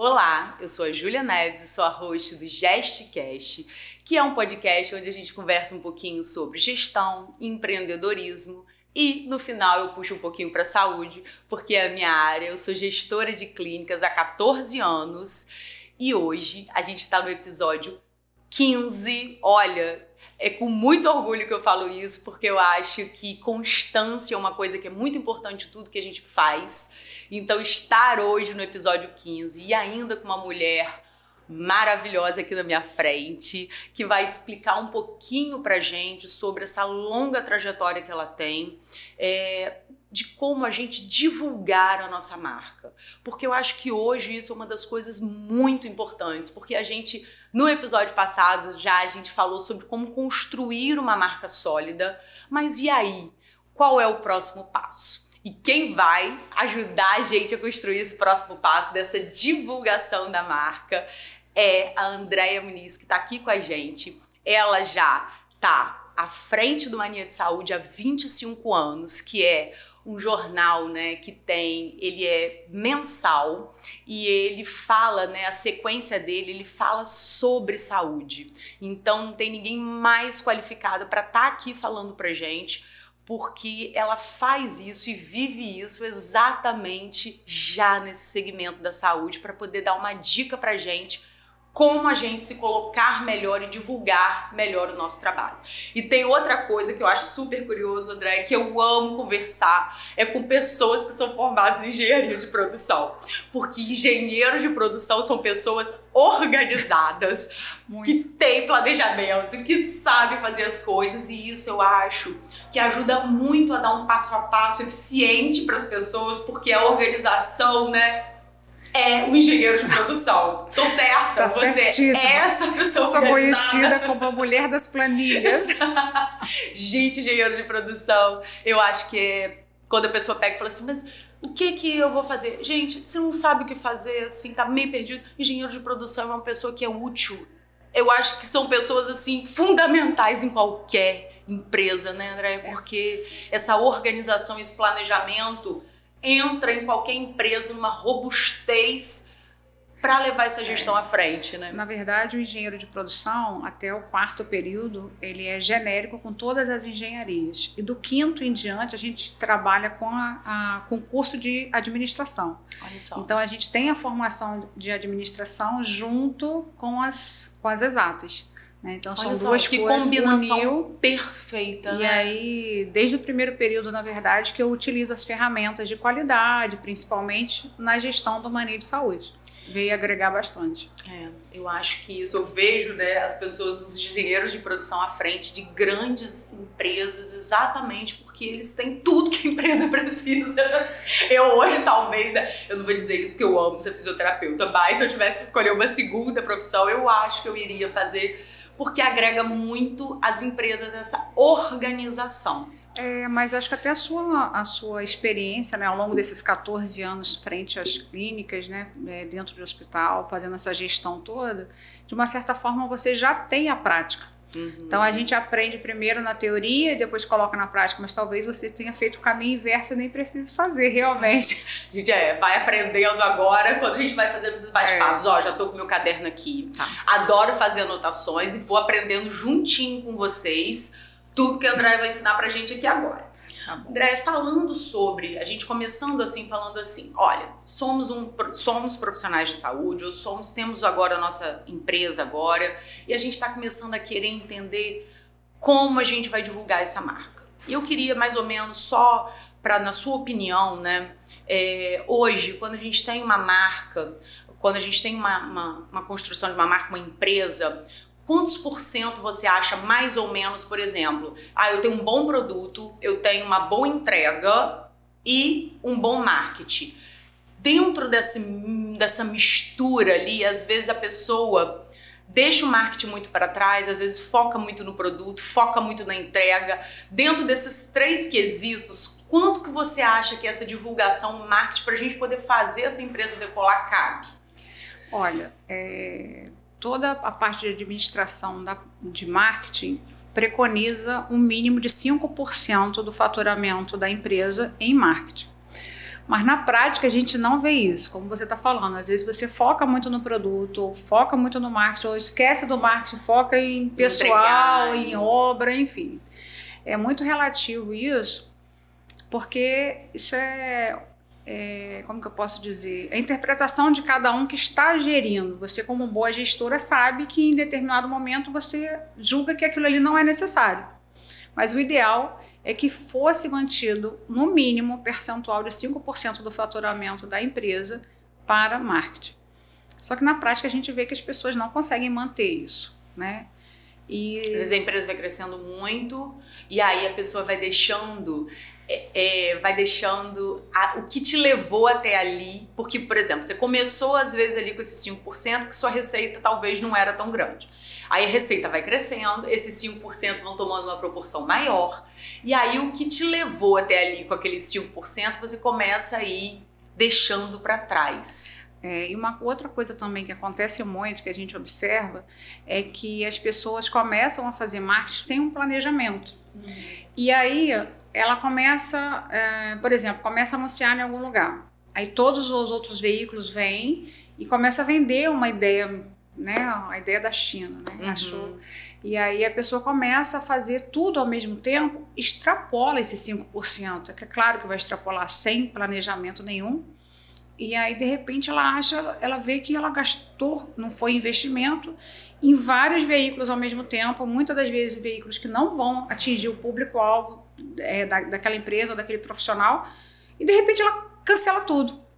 Olá, eu sou a Júlia Neves e sou a host do Gestcast, que é um podcast onde a gente conversa um pouquinho sobre gestão, empreendedorismo e no final eu puxo um pouquinho para saúde, porque é a minha área. Eu sou gestora de clínicas há 14 anos e hoje a gente está no episódio 15. Olha, é com muito orgulho que eu falo isso, porque eu acho que constância é uma coisa que é muito importante em tudo que a gente faz. Então, estar hoje no episódio 15 e ainda com uma mulher maravilhosa aqui na minha frente, que vai explicar um pouquinho pra gente sobre essa longa trajetória que ela tem, é, de como a gente divulgar a nossa marca. Porque eu acho que hoje isso é uma das coisas muito importantes, porque a gente, no episódio passado, já a gente falou sobre como construir uma marca sólida, mas e aí? Qual é o próximo passo? E quem vai ajudar a gente a construir esse próximo passo dessa divulgação da marca é a Andréia Muniz, que está aqui com a gente. Ela já está à frente do Mania de Saúde há 25 anos, que é um jornal, né, que tem, ele é mensal e ele fala, né, a sequência dele, ele fala sobre saúde. Então não tem ninguém mais qualificado para estar tá aqui falando pra gente porque ela faz isso e vive isso exatamente já nesse segmento da saúde para poder dar uma dica para gente como a gente se colocar melhor e divulgar melhor o nosso trabalho. E tem outra coisa que eu acho super curioso, André, que eu amo conversar, é com pessoas que são formadas em engenharia de produção. Porque engenheiros de produção são pessoas organizadas, que têm planejamento, que sabem fazer as coisas, e isso eu acho que ajuda muito a dar um passo a passo eficiente para as pessoas, porque a organização, né? É o engenheiro de produção. Tô certa? Tá Você certíssima. é essa pessoa Eu sou conhecida como a mulher das planilhas. Gente, engenheiro de produção, eu acho que é quando a pessoa pega e fala assim, mas o que que eu vou fazer? Gente, se não sabe o que fazer, assim, tá meio perdido, engenheiro de produção é uma pessoa que é útil. Eu acho que são pessoas, assim, fundamentais em qualquer empresa, né, André? Porque essa organização, esse planejamento entra em qualquer empresa numa robustez para levar essa gestão é. à frente, né? Na verdade, o engenheiro de produção, até o quarto período, ele é genérico com todas as engenharias. E do quinto em diante, a gente trabalha com a, a curso de administração. Olha só. Então, a gente tem a formação de administração junto com as, com as exatas. Né? Então Olha são só, duas que coisas combinação uniu, perfeita. E né? aí, desde o primeiro período, na verdade, que eu utilizo as ferramentas de qualidade, principalmente na gestão do manejo de saúde. Veio agregar bastante. É, eu acho que isso, eu vejo né, as pessoas, os engenheiros de produção à frente de grandes empresas, exatamente porque eles têm tudo que a empresa precisa. Eu hoje, talvez, né, eu não vou dizer isso porque eu amo ser fisioterapeuta, mas se eu tivesse que escolher uma segunda profissão, eu acho que eu iria fazer porque agrega muito às empresas essa organização. É, mas acho que até a sua, a sua experiência né, ao longo desses 14 anos frente às clínicas, né, é, dentro do hospital, fazendo essa gestão toda, de uma certa forma você já tem a prática. Uhum. Então a gente aprende primeiro na teoria e depois coloca na prática, mas talvez você tenha feito o caminho inverso e nem precise fazer realmente. A gente é, vai aprendendo agora quando a gente vai fazendo esses bate-papos. É. Ó, já tô com meu caderno aqui. Tá. Adoro fazer anotações e vou aprendendo juntinho com vocês tudo que a André vai ensinar pra gente aqui agora. André, falando sobre, a gente começando assim, falando assim, olha, somos, um, somos profissionais de saúde, ou somos, temos agora a nossa empresa agora, e a gente está começando a querer entender como a gente vai divulgar essa marca. E eu queria mais ou menos só para, na sua opinião, né, é, hoje, quando a gente tem uma marca, quando a gente tem uma, uma, uma construção de uma marca, uma empresa, quantos por cento você acha mais ou menos, por exemplo, ah, eu tenho um bom produto, eu tenho uma boa entrega e um bom marketing. Dentro desse, dessa mistura ali, às vezes a pessoa deixa o marketing muito para trás, às vezes foca muito no produto, foca muito na entrega. Dentro desses três quesitos, quanto que você acha que essa divulgação, marketing, para a gente poder fazer essa empresa decolar cabe? Olha, é, toda a parte de administração da, de marketing preconiza um mínimo de 5% do faturamento da empresa em marketing. Mas na prática a gente não vê isso, como você está falando. Às vezes você foca muito no produto, ou foca muito no marketing, ou esquece do marketing, foca em pessoal, Entregar. em obra, enfim. É muito relativo isso, porque isso é é, como que eu posso dizer, a interpretação de cada um que está gerindo. Você, como boa gestora, sabe que em determinado momento você julga que aquilo ali não é necessário. Mas o ideal é que fosse mantido, no mínimo, percentual de 5% do faturamento da empresa para marketing. Só que na prática a gente vê que as pessoas não conseguem manter isso, né? E... Às vezes a empresa vai crescendo muito e aí a pessoa vai deixando é, é, vai deixando a, o que te levou até ali, porque, por exemplo, você começou às vezes ali com esses 5%, que sua receita talvez não era tão grande. Aí a receita vai crescendo, esses 5% vão tomando uma proporção maior, e aí o que te levou até ali com aqueles 5%, você começa a ir deixando para trás. É, e uma outra coisa também que acontece muito, que a gente observa, é que as pessoas começam a fazer marketing sem um planejamento. Uhum. E aí ela começa, é, por exemplo, começa a anunciar em algum lugar. Aí todos os outros veículos vêm e começa a vender uma ideia, né? A ideia da China, né? Uhum. Achou. E aí a pessoa começa a fazer tudo ao mesmo tempo, extrapola esse 5%. É que é claro que vai extrapolar sem planejamento nenhum. E aí, de repente, ela acha, ela vê que ela gastou, não foi investimento, em vários veículos ao mesmo tempo, muitas das vezes veículos que não vão atingir o público-alvo é, da, daquela empresa ou daquele profissional, e de repente ela cancela tudo.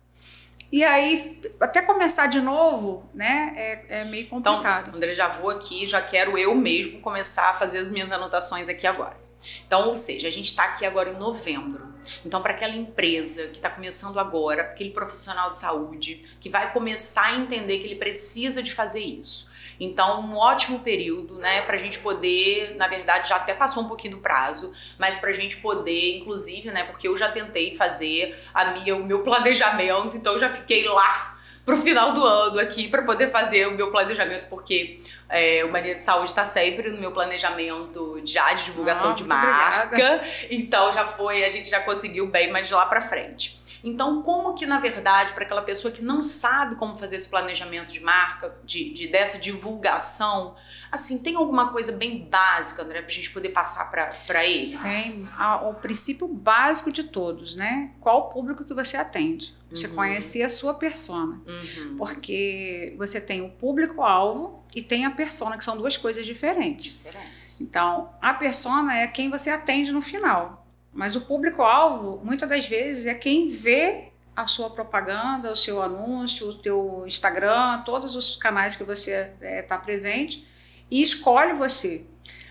E aí, até começar de novo, né, é, é meio complicado. Então, André, já vou aqui, já quero eu mesmo começar a fazer as minhas anotações aqui agora. Então, ou seja, a gente está aqui agora em novembro. Então, para aquela empresa que está começando agora, aquele profissional de saúde que vai começar a entender que ele precisa de fazer isso, então, um ótimo período, né, para a gente poder, na verdade, já até passou um pouquinho do prazo, mas para a gente poder, inclusive, né, porque eu já tentei fazer a minha, o meu planejamento, então já fiquei lá pro final do ano aqui para poder fazer o meu planejamento, porque é, o Mania de Saúde está sempre no meu planejamento já de divulgação ah, de marca. Obrigada. Então já foi, a gente já conseguiu bem, mas de lá para frente. Então, como que, na verdade, para aquela pessoa que não sabe como fazer esse planejamento de marca, de, de dessa divulgação, assim, tem alguma coisa bem básica, André, para a gente poder passar para eles? Tem o princípio básico de todos, né? Qual o público que você atende? Você uhum. conhecer a sua persona. Uhum. Porque você tem o público-alvo e tem a persona, que são duas coisas diferentes. diferentes. Então, a persona é quem você atende no final. Mas o público-alvo, muitas das vezes, é quem vê a sua propaganda, o seu anúncio, o teu Instagram, todos os canais que você está é, tá presente e escolhe você.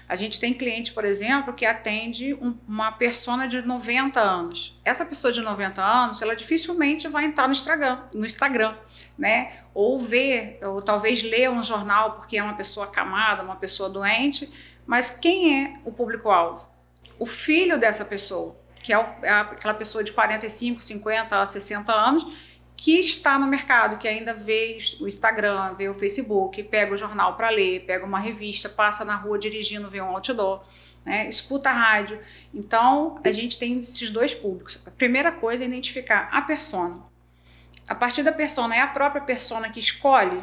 A gente tem cliente, por exemplo, que atende um, uma persona de 90 anos. Essa pessoa de 90 anos, ela dificilmente vai entrar no Instagram, no Instagram, né? Ou ver, ou talvez ler um jornal porque é uma pessoa acamada, uma pessoa doente. Mas quem é o público-alvo? O filho dessa pessoa, que é, é aquela pessoa de 45, 50, 60 anos, que está no mercado, que ainda vê o Instagram, vê o Facebook, pega o jornal para ler, pega uma revista, passa na rua dirigindo, vê um outdoor, né? escuta a rádio. Então, a gente tem esses dois públicos. A primeira coisa é identificar a persona. A partir da persona, é a própria persona que escolhe,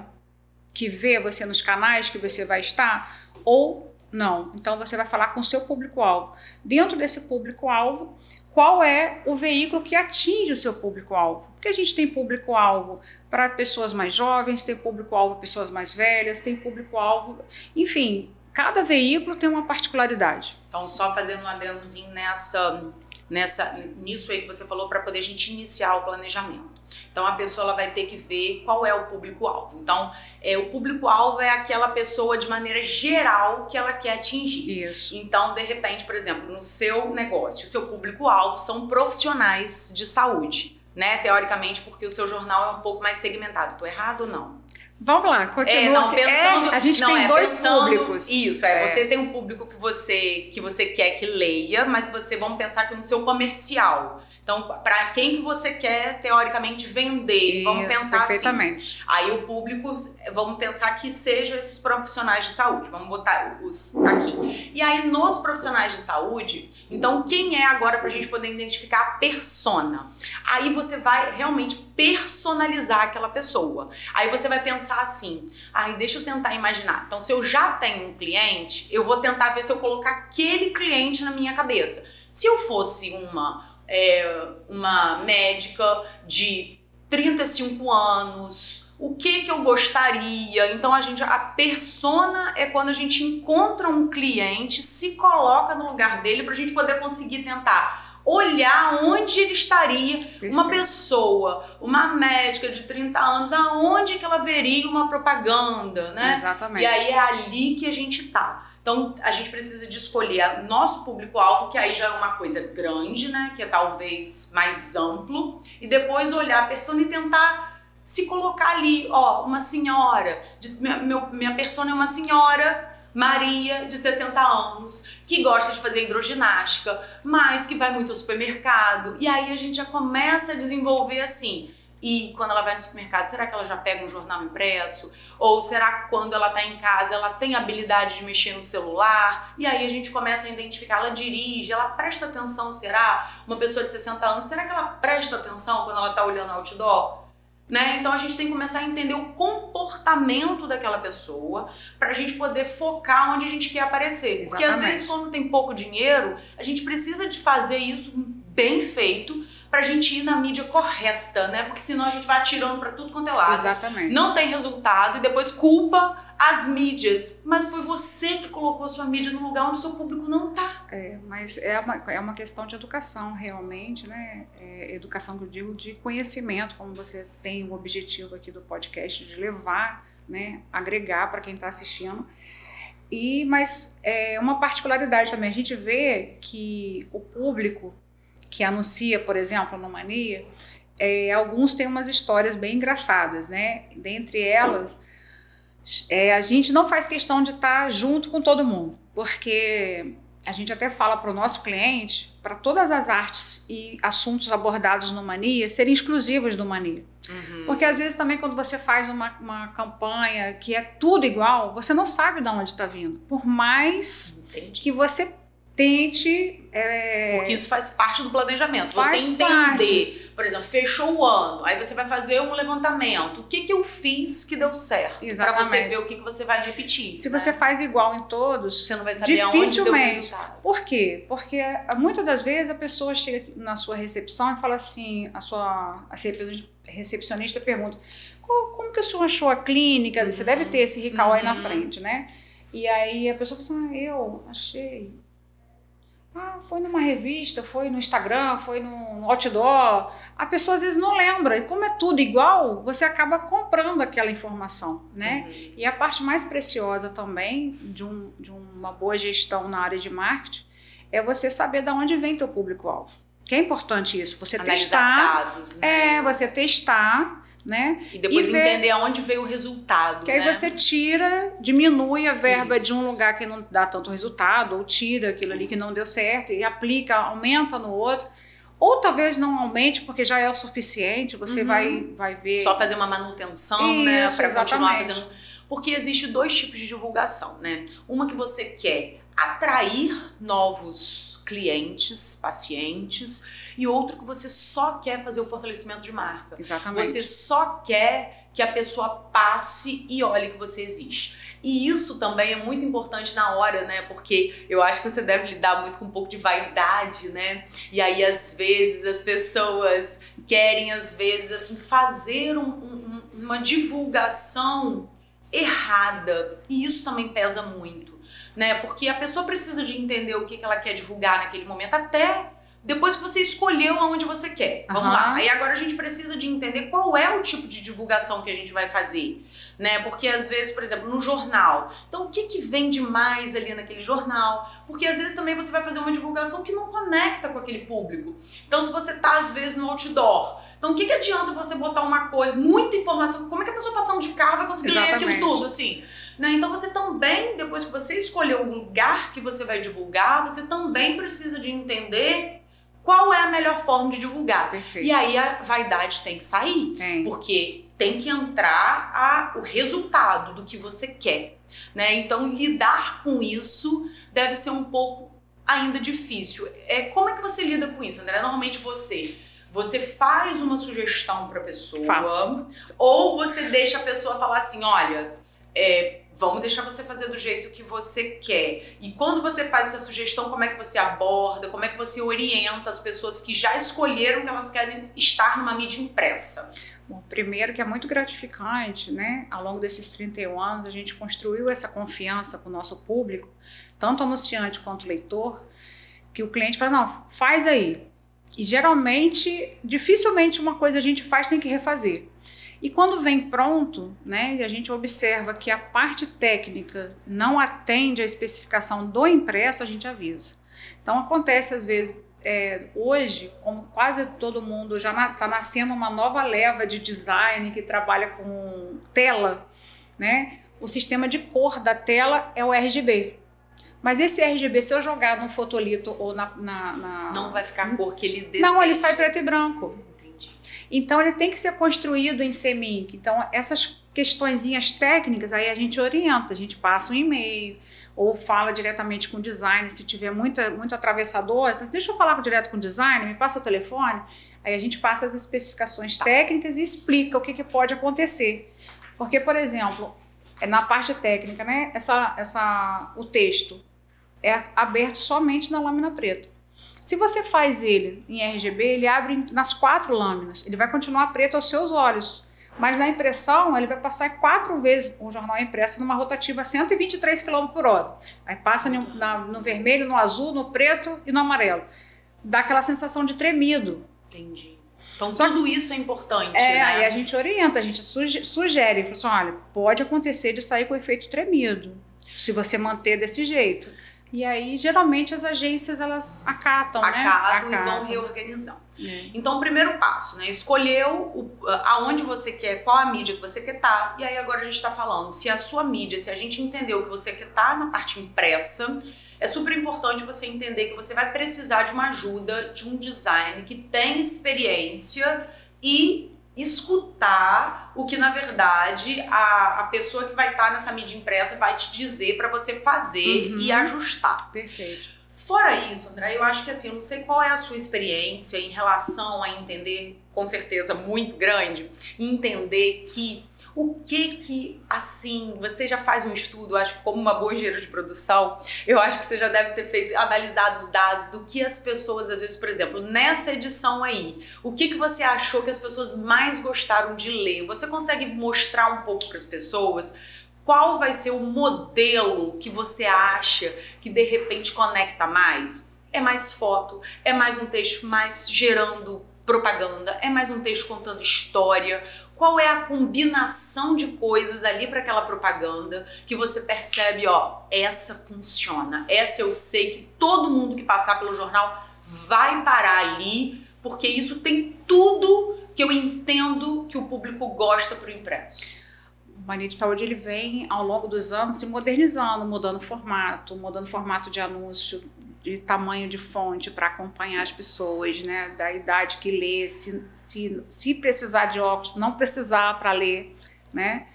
que vê você nos canais que você vai estar, ou não. Então você vai falar com o seu público-alvo. Dentro desse público-alvo, qual é o veículo que atinge o seu público-alvo? Porque a gente tem público-alvo para pessoas mais jovens, tem público-alvo para pessoas mais velhas, tem público-alvo. Enfim, cada veículo tem uma particularidade. Então, só fazendo um adendozinho nessa nessa nisso aí que você falou para poder a gente iniciar o planejamento. Então a pessoa vai ter que ver qual é o público-alvo. Então, é, o público-alvo é aquela pessoa de maneira geral que ela quer atingir. Isso. Então, de repente, por exemplo, no seu negócio, o seu público-alvo são profissionais de saúde, né? Teoricamente, porque o seu jornal é um pouco mais segmentado. Tô errado ou não? Vamos lá, continua. É, não, pensando, é, a gente não, tem é, dois pensando, públicos. Isso, é, é, Você tem um público que você, que você quer que leia, mas você vamos pensar que no seu comercial. Então, para quem que você quer teoricamente vender? Isso, vamos pensar assim. perfeitamente. Aí o público, vamos pensar que sejam esses profissionais de saúde. Vamos botar os aqui. E aí nos profissionais de saúde, então quem é agora para a gente poder identificar a persona? Aí você vai realmente personalizar aquela pessoa. Aí você vai pensar assim: aí deixa eu tentar imaginar. Então, se eu já tenho um cliente, eu vou tentar ver se eu colocar aquele cliente na minha cabeça. Se eu fosse uma é, uma médica de 35 anos, o que que eu gostaria. Então a gente a persona é quando a gente encontra um cliente, se coloca no lugar dele para a gente poder conseguir tentar olhar onde ele estaria, uma pessoa, uma médica de 30 anos, aonde que ela veria uma propaganda, né? Exatamente. E aí é ali que a gente tá. Então, a gente precisa de escolher nosso público-alvo, que aí já é uma coisa grande, né? Que é talvez mais amplo. E depois olhar a pessoa e tentar se colocar ali. Ó, uma senhora, minha, meu, minha persona é uma senhora Maria, de 60 anos, que gosta de fazer hidroginástica, mas que vai muito ao supermercado. E aí a gente já começa a desenvolver assim e quando ela vai no supermercado, será que ela já pega um jornal impresso? Ou será que quando ela está em casa ela tem habilidade de mexer no celular? E aí a gente começa a identificar, ela dirige, ela presta atenção, será? Uma pessoa de 60 anos, será que ela presta atenção quando ela está olhando outdoor? Né? Então a gente tem que começar a entender o comportamento daquela pessoa para a gente poder focar onde a gente quer aparecer. Exatamente. Porque às vezes, quando tem pouco dinheiro, a gente precisa de fazer isso bem feito pra gente ir na mídia correta, né? Porque senão a gente vai atirando para tudo quanto é lado. Exatamente. Não tem resultado e depois culpa as mídias. Mas foi você que colocou a sua mídia no lugar onde o seu público não tá. É, mas é uma, é uma questão de educação, realmente, né? É educação que eu digo de conhecimento, como você tem o objetivo aqui do podcast de levar, né? Agregar para quem está assistindo. E, mas é uma particularidade também, a gente vê que o público que anuncia, por exemplo, no Mania, é, alguns têm umas histórias bem engraçadas, né? Dentre elas, é, a gente não faz questão de estar junto com todo mundo, porque a gente até fala para o nosso cliente para todas as artes e assuntos abordados no Mania serem exclusivos do Mania. Uhum. Porque às vezes também quando você faz uma, uma campanha que é tudo igual, você não sabe de onde está vindo. Por mais Entendi. que você tente. É... Porque isso faz parte do planejamento. Faz você entender, parte. por exemplo, fechou o ano, aí você vai fazer um levantamento. O que, que eu fiz que deu certo? Para você ver o que, que você vai repetir. Se né? você faz igual em todos, você não vai saber dificilmente. resultado. Por quê? Porque muitas das vezes a pessoa chega na sua recepção e fala assim: a sua a recepcionista pergunta. Como que o senhor achou a clínica? Você deve ter esse recall uhum. aí na uhum. frente, né? E aí a pessoa fala assim: ah, eu achei ah, foi numa revista, foi no Instagram, foi no outdoor. A pessoa às vezes não lembra. E como é tudo igual, você acaba comprando aquela informação, né? Uhum. E a parte mais preciosa também de, um, de uma boa gestão na área de marketing é você saber de onde vem teu público-alvo. Que é importante isso, você Analisar testar. Dados, né? É, você testar né? E depois e ver, entender aonde veio o resultado. Que né? aí você tira, diminui a verba Isso. de um lugar que não dá tanto resultado, ou tira aquilo ali que não deu certo e aplica, aumenta no outro. Ou talvez não aumente, porque já é o suficiente, você uhum. vai, vai ver. Só fazer uma manutenção, né, Isso, né? Para continuar fazendo. Porque existe dois tipos de divulgação, né? Uma que você quer atrair novos clientes, pacientes, e outro que você só quer fazer o fortalecimento de marca. Exatamente. Você só quer que a pessoa passe e olhe que você existe. E isso também é muito importante na hora, né? Porque eu acho que você deve lidar muito com um pouco de vaidade, né? E aí, às vezes, as pessoas querem, às vezes, assim, fazer um, um, uma divulgação errada. E isso também pesa muito, né? Porque a pessoa precisa de entender o que ela quer divulgar naquele momento, até depois que você escolheu aonde você quer. Vamos uhum. lá. Aí agora a gente precisa de entender qual é o tipo de divulgação que a gente vai fazer, né? Porque às vezes, por exemplo, no jornal. Então, o que que vende mais ali naquele jornal? Porque às vezes também você vai fazer uma divulgação que não conecta com aquele público. Então, se você tá às vezes no outdoor, então, o que, que adianta você botar uma coisa, muita informação? Como é que a pessoa passando de carro vai conseguir Exatamente. ler aquilo tudo, assim? Né? Então, você também, depois que você escolheu o lugar que você vai divulgar, você também precisa de entender qual é a melhor forma de divulgar. Perfeito. E aí a vaidade tem que sair, Tem. porque tem que entrar a, o resultado do que você quer, né? Então lidar com isso deve ser um pouco ainda difícil. É como é que você lida com isso, André? Normalmente você você faz uma sugestão para a pessoa Faço. ou você deixa a pessoa falar assim, olha, é, vamos deixar você fazer do jeito que você quer. E quando você faz essa sugestão, como é que você aborda, como é que você orienta as pessoas que já escolheram que elas querem estar numa mídia impressa? Bom, primeiro que é muito gratificante, né? Ao longo desses 31 anos, a gente construiu essa confiança com o nosso público, tanto anunciante quanto leitor, que o cliente fala, não, faz aí. E geralmente, dificilmente uma coisa a gente faz tem que refazer. E quando vem pronto, né, e a gente observa que a parte técnica não atende à especificação do impresso, a gente avisa. Então acontece às vezes, é, hoje, como quase todo mundo já está nascendo uma nova leva de design que trabalha com tela, né? O sistema de cor da tela é o RGB. Mas esse RGB, se eu jogar no fotolito ou na. na, na... Não vai ficar a cor que ele deseja. Não, ele sai preto e branco. Entendi. Então ele tem que ser construído em CMYK. Então essas questõezinhas técnicas aí a gente orienta, a gente passa um e-mail ou fala diretamente com o designer, se tiver muita, muito atravessador, deixa eu falar direto com o designer, me passa o telefone. Aí a gente passa as especificações técnicas e explica o que, que pode acontecer. Porque, por exemplo, é na parte técnica, né, essa, essa, o texto é aberto somente na lâmina preta. Se você faz ele em RGB, ele abre nas quatro lâminas. Ele vai continuar preto aos seus olhos. Mas na impressão, ele vai passar quatro vezes o jornal impresso numa rotativa a 123 km por hora. Aí passa no, na, no vermelho, no azul, no preto e no amarelo. Dá aquela sensação de tremido. Entendi. Então Só tudo isso é importante, É, né? aí a gente orienta, a gente suge- sugere, fala assim, olha, pode acontecer de sair com efeito tremido, se você manter desse jeito. E aí, geralmente, as agências, elas acatam, né? Acatam e vão reorganizando. É. Então, o primeiro passo, né? Escolheu o, aonde você quer, qual a mídia que você quer estar. E aí agora a gente está falando, se a sua mídia, se a gente entendeu que você quer estar na parte impressa, é super importante você entender que você vai precisar de uma ajuda de um design que tem experiência e escutar o que na verdade a, a pessoa que vai estar nessa mídia impressa vai te dizer para você fazer Uhum. e ajustar. Perfeito. Fora isso, André, eu acho que assim, eu não sei qual é a sua experiência em relação a entender, com certeza muito grande, entender que o que que, assim, você já faz um estudo, acho que como uma boa engenheira de produção, eu acho que você já deve ter feito, analisado os dados do que as pessoas, às vezes, por exemplo, nessa edição aí, o que que você achou que as pessoas mais gostaram de ler? Você consegue mostrar um pouco para as pessoas qual vai ser o modelo que você acha que de repente conecta mais? É mais foto, é mais um texto mais gerando propaganda, é mais um texto contando história. Qual é a combinação de coisas ali para aquela propaganda que você percebe, ó, essa funciona. Essa eu sei que todo mundo que passar pelo jornal vai parar ali, porque isso tem tudo que eu entendo que o público gosta pro impresso. O Mania de Saúde ele vem ao longo dos anos se modernizando, mudando formato, mudando formato de anúncio, de tamanho de fonte para acompanhar as pessoas, né? Da idade que lê, se, se, se precisar de óculos, não precisar para ler, né?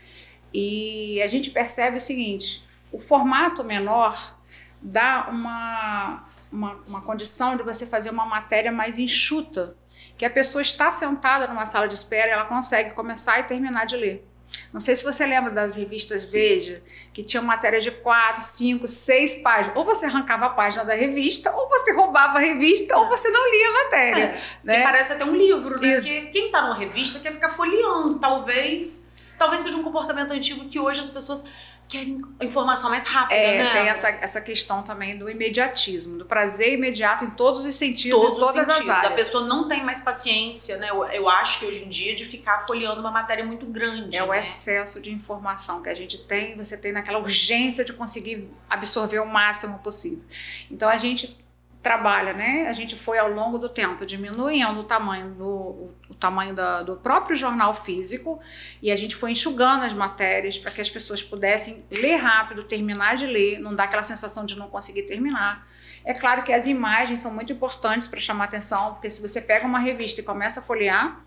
E a gente percebe o seguinte: o formato menor dá uma, uma, uma condição de você fazer uma matéria mais enxuta, que a pessoa está sentada numa sala de espera ela consegue começar e terminar de ler. Não sei se você lembra das revistas Veja, que tinham matérias de quatro, cinco, seis páginas. Ou você arrancava a página da revista, ou você roubava a revista, ou você não lia a matéria. É, né? Parece até um livro, né? Isso. Porque quem tá numa revista quer ficar folheando. Talvez, talvez seja um comportamento antigo que hoje as pessoas querem a informação mais rápida, É, né? tem essa, essa questão também do imediatismo, do prazer imediato em todos os sentidos, Todos em todas os sentidos. as áreas. A pessoa não tem mais paciência, né? Eu, eu acho que hoje em dia de ficar folheando uma matéria muito grande. É o né? excesso de informação que a gente tem, você tem naquela urgência de conseguir absorver o máximo possível. Então a gente trabalha, né? A gente foi ao longo do tempo diminuindo o tamanho do, o, o tamanho da, do próprio jornal físico e a gente foi enxugando as matérias para que as pessoas pudessem ler rápido, terminar de ler, não dar aquela sensação de não conseguir terminar. É claro que as imagens são muito importantes para chamar atenção, porque se você pega uma revista e começa a folhear,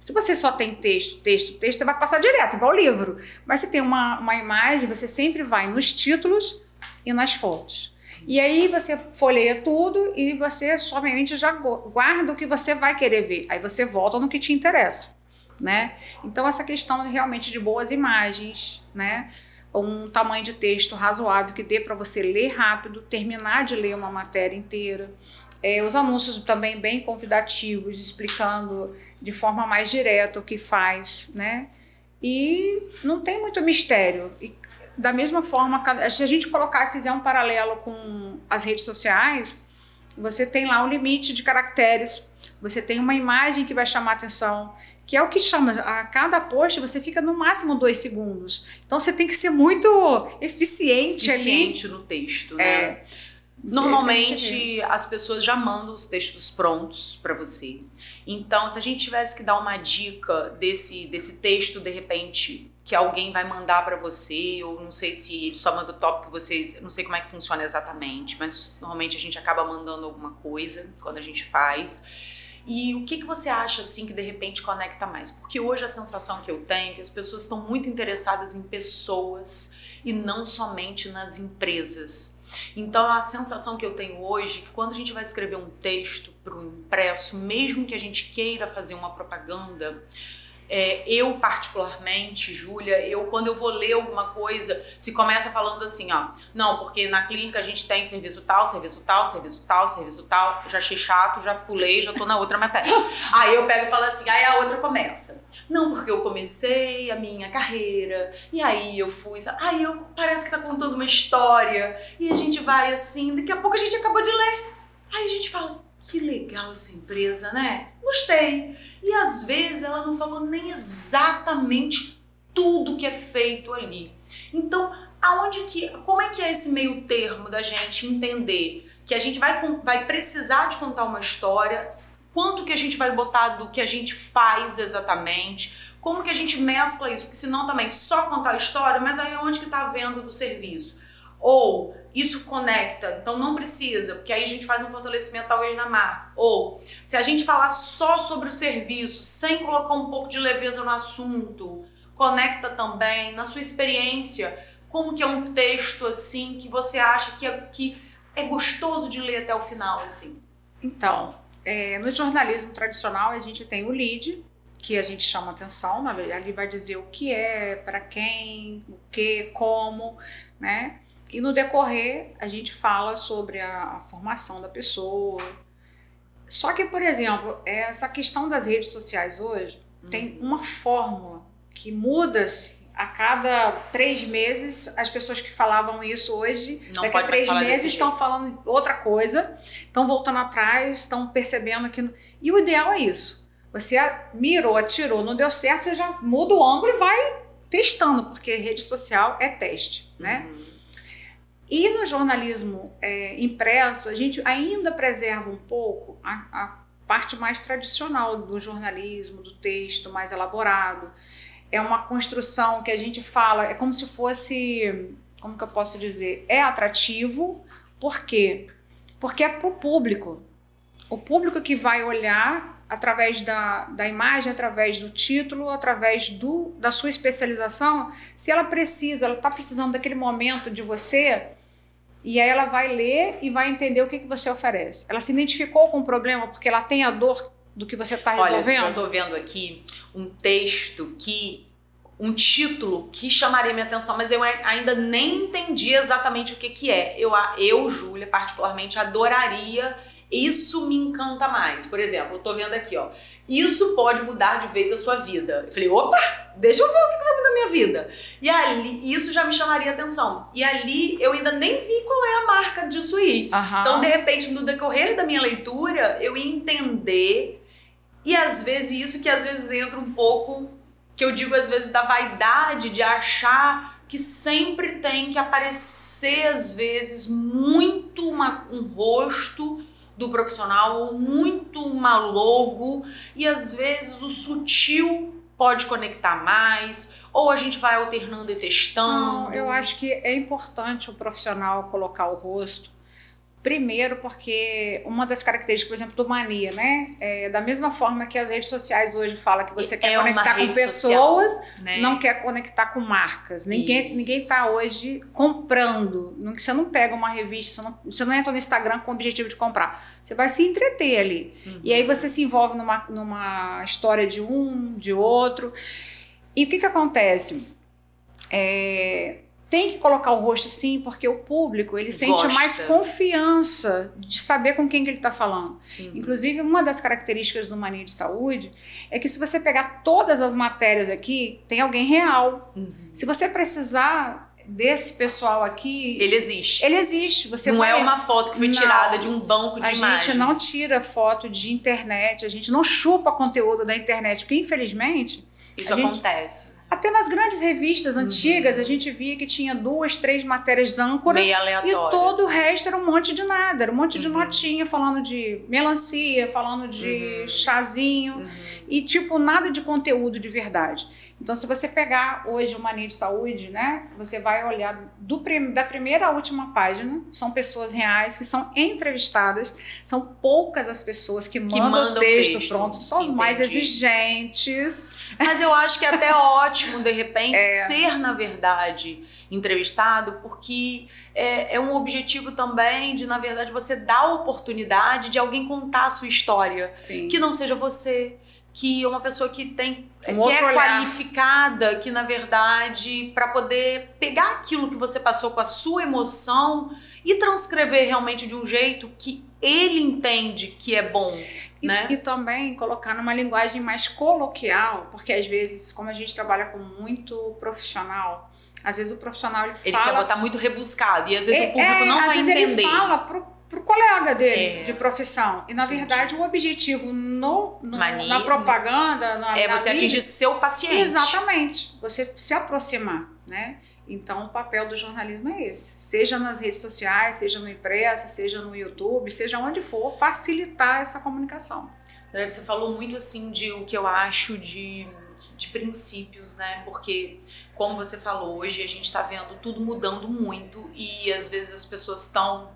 se você só tem texto, texto, texto, você vai passar direto, igual livro. Mas se tem uma, uma imagem, você sempre vai nos títulos e nas fotos. E aí você folheia tudo e você somente já guarda o que você vai querer ver. Aí você volta no que te interessa, né? Então essa questão realmente de boas imagens, né? Um tamanho de texto razoável que dê para você ler rápido, terminar de ler uma matéria inteira. É, os anúncios também bem convidativos, explicando de forma mais direta o que faz, né? E não tem muito mistério. E da mesma forma, se a gente colocar e fizer um paralelo com as redes sociais, você tem lá um limite de caracteres, você tem uma imagem que vai chamar atenção, que é o que chama, a cada post você fica no máximo dois segundos. Então você tem que ser muito eficiente, eficiente ali. no texto, né? É. Normalmente as pessoas já mandam os textos prontos para você. Então, se a gente tivesse que dar uma dica desse, desse texto, de repente, que alguém vai mandar para você, ou não sei se ele só manda o tópico que vocês, não sei como é que funciona exatamente, mas normalmente a gente acaba mandando alguma coisa quando a gente faz. E o que, que você acha assim que de repente conecta mais? Porque hoje a sensação que eu tenho é que as pessoas estão muito interessadas em pessoas e não somente nas empresas. Então a sensação que eu tenho hoje é que quando a gente vai escrever um texto para um impresso, mesmo que a gente queira fazer uma propaganda, é, eu particularmente, Júlia, eu quando eu vou ler alguma coisa, se começa falando assim, ó, não, porque na clínica a gente tem serviço tal, serviço tal, serviço tal, serviço tal, já achei chato, já pulei, já tô na outra matéria. aí eu pego e falo assim, aí a outra começa. Não, porque eu comecei a minha carreira, e aí eu fui, aí eu parece que tá contando uma história, e a gente vai assim, daqui a pouco a gente acabou de ler. Aí a gente fala, que legal essa empresa, né? Gostei. E às vezes ela não falou nem exatamente tudo que é feito ali. Então, aonde que, como é que é esse meio termo da gente entender que a gente vai, vai precisar de contar uma história, quanto que a gente vai botar do que a gente faz exatamente, como que a gente mescla isso, porque senão também só contar a história, mas aí onde que está a venda do serviço? Ou isso conecta, então não precisa, porque aí a gente faz um fortalecimento talvez na marca. Ou se a gente falar só sobre o serviço, sem colocar um pouco de leveza no assunto, conecta também na sua experiência, como que é um texto assim que você acha que é, que é gostoso de ler até o final assim. Então, é, no jornalismo tradicional a gente tem o lead, que a gente chama atenção, ali vai dizer o que é, para quem, o que, como, né? E no decorrer, a gente fala sobre a, a formação da pessoa. Só que, por exemplo, essa questão das redes sociais hoje uhum. tem uma fórmula que muda-se a cada três meses. As pessoas que falavam isso hoje, Não daqui a três meses, estão falando outra coisa, estão voltando atrás, estão percebendo que. E o ideal é isso. Você mirou, atirou, não deu certo, você já muda o ângulo e vai testando, porque rede social é teste, né? Uhum. E no jornalismo é, impresso, a gente ainda preserva um pouco a, a parte mais tradicional do jornalismo, do texto mais elaborado. É uma construção que a gente fala, é como se fosse, como que eu posso dizer, é atrativo, por quê? Porque é para o público. O público que vai olhar através da, da imagem, através do título, através do, da sua especialização, se ela precisa, ela está precisando daquele momento de você, e aí ela vai ler e vai entender o que, que você oferece. Ela se identificou com o problema porque ela tem a dor do que você está resolvendo? Olha, eu estou vendo aqui um texto que um título que chamaria minha atenção, mas eu ainda nem entendi exatamente o que, que é. Eu, eu, Júlia, particularmente, adoraria isso me encanta mais. Por exemplo, eu tô vendo aqui, ó. Isso pode mudar de vez a sua vida. Eu falei, opa, deixa eu ver o que vai mudar a minha vida. E ali, isso já me chamaria atenção. E ali eu ainda nem vi qual é a marca disso aí. Uhum. Então, de repente, no decorrer da minha leitura, eu ia entender. E às vezes, isso que às vezes entra um pouco, que eu digo às vezes, da vaidade de achar que sempre tem que aparecer, às vezes, muito uma, um rosto do profissional ou muito uma logo e às vezes o sutil pode conectar mais ou a gente vai alternando e testando. Não, eu acho que é importante o profissional colocar o rosto Primeiro, porque uma das características, por exemplo, do Mania, né? É, da mesma forma que as redes sociais hoje falam que você quer É conectar com pessoas, social, né? não quer conectar com marcas. Ninguém Isso. ninguém está hoje comprando. Você não pega uma revista, você não, você não entra no Instagram com o objetivo de comprar. Você vai se entreter ali. Uhum. E aí você se envolve numa, numa história de um, de outro. E o que, que acontece? É, tem que colocar o rosto sim, porque o público ele sente Gosta. mais confiança de saber com quem que ele está falando. Uhum. Inclusive, uma das características do Mania de Saúde é que se você pegar todas as matérias aqui, tem alguém real. Uhum. Se você precisar desse pessoal aqui, ele, Ele existe. existe. Você não vai- é uma foto que foi Não. tirada de um banco de a imagens. gente não tira foto de internet, a gente não chupa conteúdo da internet, porque infelizmente, Isso a gente- acontece. Até nas grandes revistas Uhum. antigas, a gente via que tinha duas, três matérias âncoras Meio e todo o resto era um monte de nada, era um monte de Uhum. notinha falando de melancia, falando de Uhum. chazinho Uhum. e tipo nada de conteúdo de verdade. Então, se você pegar hoje o Mania de Saúde, né, você vai olhar do da primeira à última página, são pessoas reais que são entrevistadas, são poucas as pessoas que mandam, mandam o texto, texto. pronto, só os mais exigentes. Mas eu acho que é até ótimo, de repente, É. ser, na verdade, entrevistado, porque é, é um objetivo também de, na verdade, você dar a oportunidade de alguém contar a sua história. Sim. Que não seja você, que é uma pessoa que tem. Um que é olhar. qualificada, que, na verdade, para poder pegar aquilo que você passou com a sua emoção e transcrever realmente de um jeito que ele entende que é bom. E, né? e também colocar numa linguagem mais coloquial, porque às vezes, como a gente trabalha com muito profissional, às vezes o profissional ele, Ele fala quer botar muito rebuscado e às vezes É, o público é, não vai entender. Ele fala pro, pro colega dele É. de profissão. E na Entendi. verdade o objetivo no, no- Mani- na propaganda, na, É na você mídia, atingir seu paciente. Exatamente. Você se aproximar, né? Então o papel do jornalismo é esse. Seja nas redes sociais, seja no impresso, seja no YouTube, seja onde for, facilitar essa comunicação. André, Você falou muito assim de o que eu acho de, de princípios, né? Porque, como você falou, hoje a gente está vendo tudo mudando muito e às vezes as pessoas estão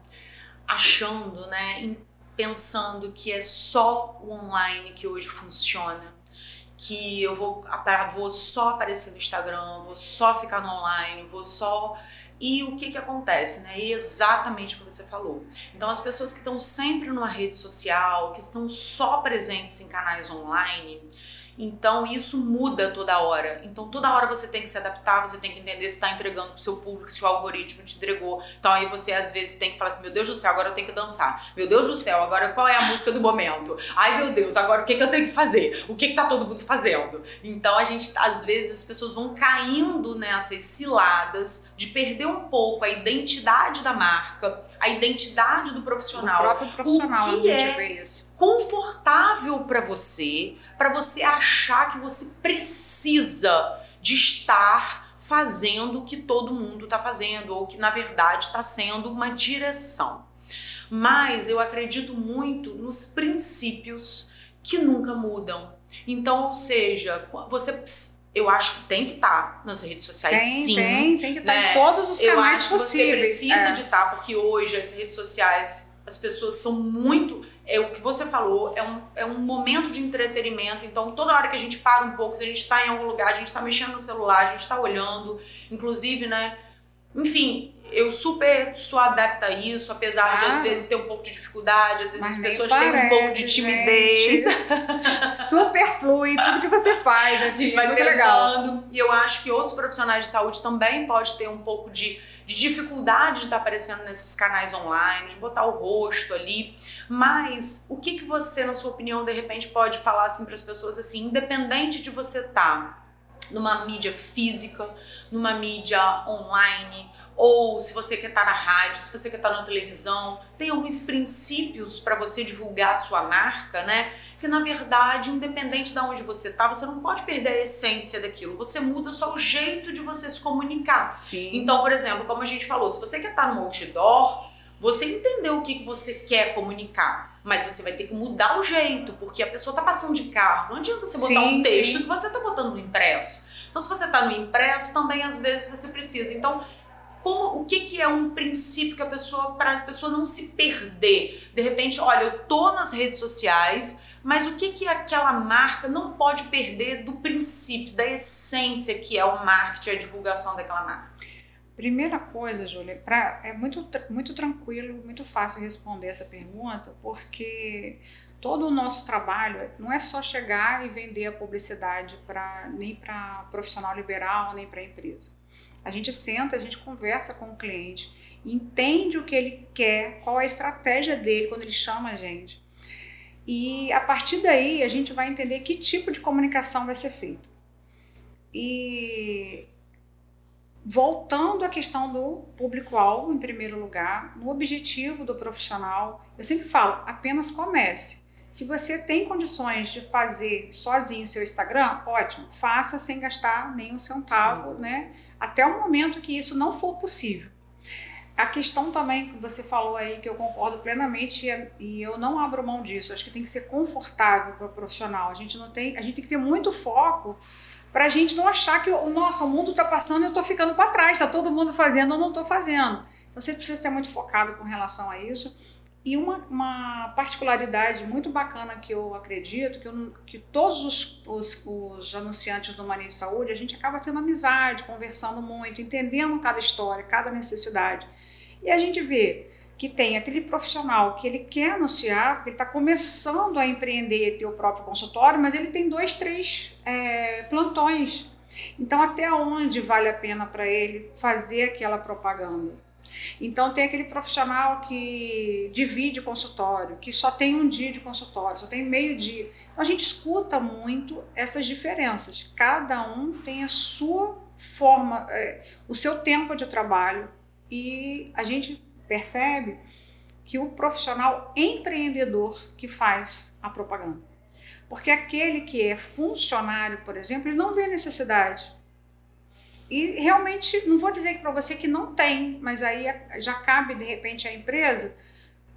achando, né? Pensando que é só o online que hoje funciona. Que eu vou, vou só aparecer no Instagram, vou só ficar no online, vou só. E o que que acontece, né? E exatamente o que você falou. Então, as pessoas que estão sempre numa rede social, que estão só presentes em canais online, então isso muda toda hora. Então, toda hora você tem que se adaptar, você tem que entender se está entregando pro seu público, se o algoritmo te entregou. Então, aí você às vezes tem que falar assim: meu Deus do céu, agora eu tenho que dançar. Meu Deus do céu, agora qual é a música do momento? Ai, meu Deus, agora o que, que eu tenho que fazer? O que, que tá todo mundo fazendo? Então, a gente, às vezes, as pessoas vão caindo nessas ciladas de perder um pouco a identidade da marca, a identidade do O profissional próprio profissional, O que a gente é? vê isso. Confortável para você, para você achar que você precisa de estar fazendo o que todo mundo tá fazendo ou que na verdade está sendo uma direção. Mas eu acredito muito nos princípios que nunca mudam. Então, ou seja, você eu acho que tem que estar nas redes sociais Tem, sim. tem, tem que estar né? em todos os Eu canais acho que você possíveis. precisa é. de estar, porque hoje as redes sociais, as pessoas são muito. É o que você falou, é um, é um momento de entretenimento. Então, toda hora que a gente para um pouco, se a gente está em algum lugar, a gente está mexendo no celular, a gente está olhando. Inclusive, né? Enfim, eu super sou adepta a isso, apesar de Ah. às vezes ter um pouco de dificuldade, às vezes as pessoas têm um pouco de parece, timidez. Super flui tudo que você faz, assim, vai muito legal. E eu acho que outros profissionais de saúde também pode ter um pouco de, de dificuldade de estar aparecendo nesses canais online, de botar o rosto ali. Mas o que, que você, na sua opinião, de repente pode falar assim para as pessoas assim, independente de você estar numa mídia física, numa mídia online, ou se você quer estar na rádio, se você quer estar na televisão, tem alguns princípios para você divulgar a sua marca, né? Que na verdade, independente de onde você tá, você não pode perder a essência daquilo. Você muda só o jeito de você se comunicar. Sim. Então, por exemplo, como a gente falou, se você quer estar no outdoor, você entendeu o que você quer comunicar. Mas você vai ter que mudar o jeito, porque a pessoa tá passando de carro. Não adianta você botar Sim, um texto sim. que você tá botando no impresso. Então, se você tá no impresso, também às vezes você precisa. Então, como, o que, que é um princípio que a pessoa, para a pessoa não se perder? De repente, olha, eu tô nas redes sociais, mas o que, que aquela marca não pode perder do princípio, da essência que é o marketing, a divulgação daquela marca? Primeira coisa, Júlia, pra, é muito, muito tranquilo, muito fácil responder essa pergunta, porque todo o nosso trabalho não é só chegar e vender a publicidade para nem para profissional liberal, nem para empresa. A gente senta, a gente conversa com o cliente, entende o que ele quer, qual é a estratégia dele quando ele chama a gente. E a partir daí a gente vai entender que tipo de comunicação vai ser feita. E voltando à questão do público-alvo, em primeiro lugar, no objetivo do profissional, eu sempre falo, apenas comece. Se você tem condições de fazer sozinho seu Instagram, ótimo, faça sem gastar nenhum centavo, uhum. né? Até o momento que isso não for possível. A questão também que você falou aí, que eu concordo plenamente e eu não abro mão disso, acho que tem que ser confortável para o profissional. A gente não tem, a gente tem que ter muito foco para a gente não achar que o o mundo está passando e eu estou ficando para trás, está todo mundo fazendo, eu não estou fazendo. Então você precisa ser muito focado com relação a isso. E uma, uma particularidade muito bacana que eu acredito, que, eu, que todos os, os, os, anunciantes do Manejo de Saúde, a gente acaba tendo amizade, conversando muito, entendendo cada história, cada necessidade. E a gente vê que tem aquele profissional que ele quer anunciar, ele está começando a empreender, ter o próprio consultório, mas ele tem dois, três é, plantões. Então, até onde vale a pena para ele fazer aquela propaganda? Então tem aquele profissional que divide consultório, que só tem um dia de consultório, só tem meio dia. Então a gente escuta muito essas diferenças. Cada um tem a sua forma, é, o seu tempo de trabalho e a gente percebe que o profissional empreendedor que faz a propaganda. Porque aquele que é funcionário, por exemplo, ele não vê necessidade e realmente, não vou dizer para você que não tem, mas aí já cabe de repente à empresa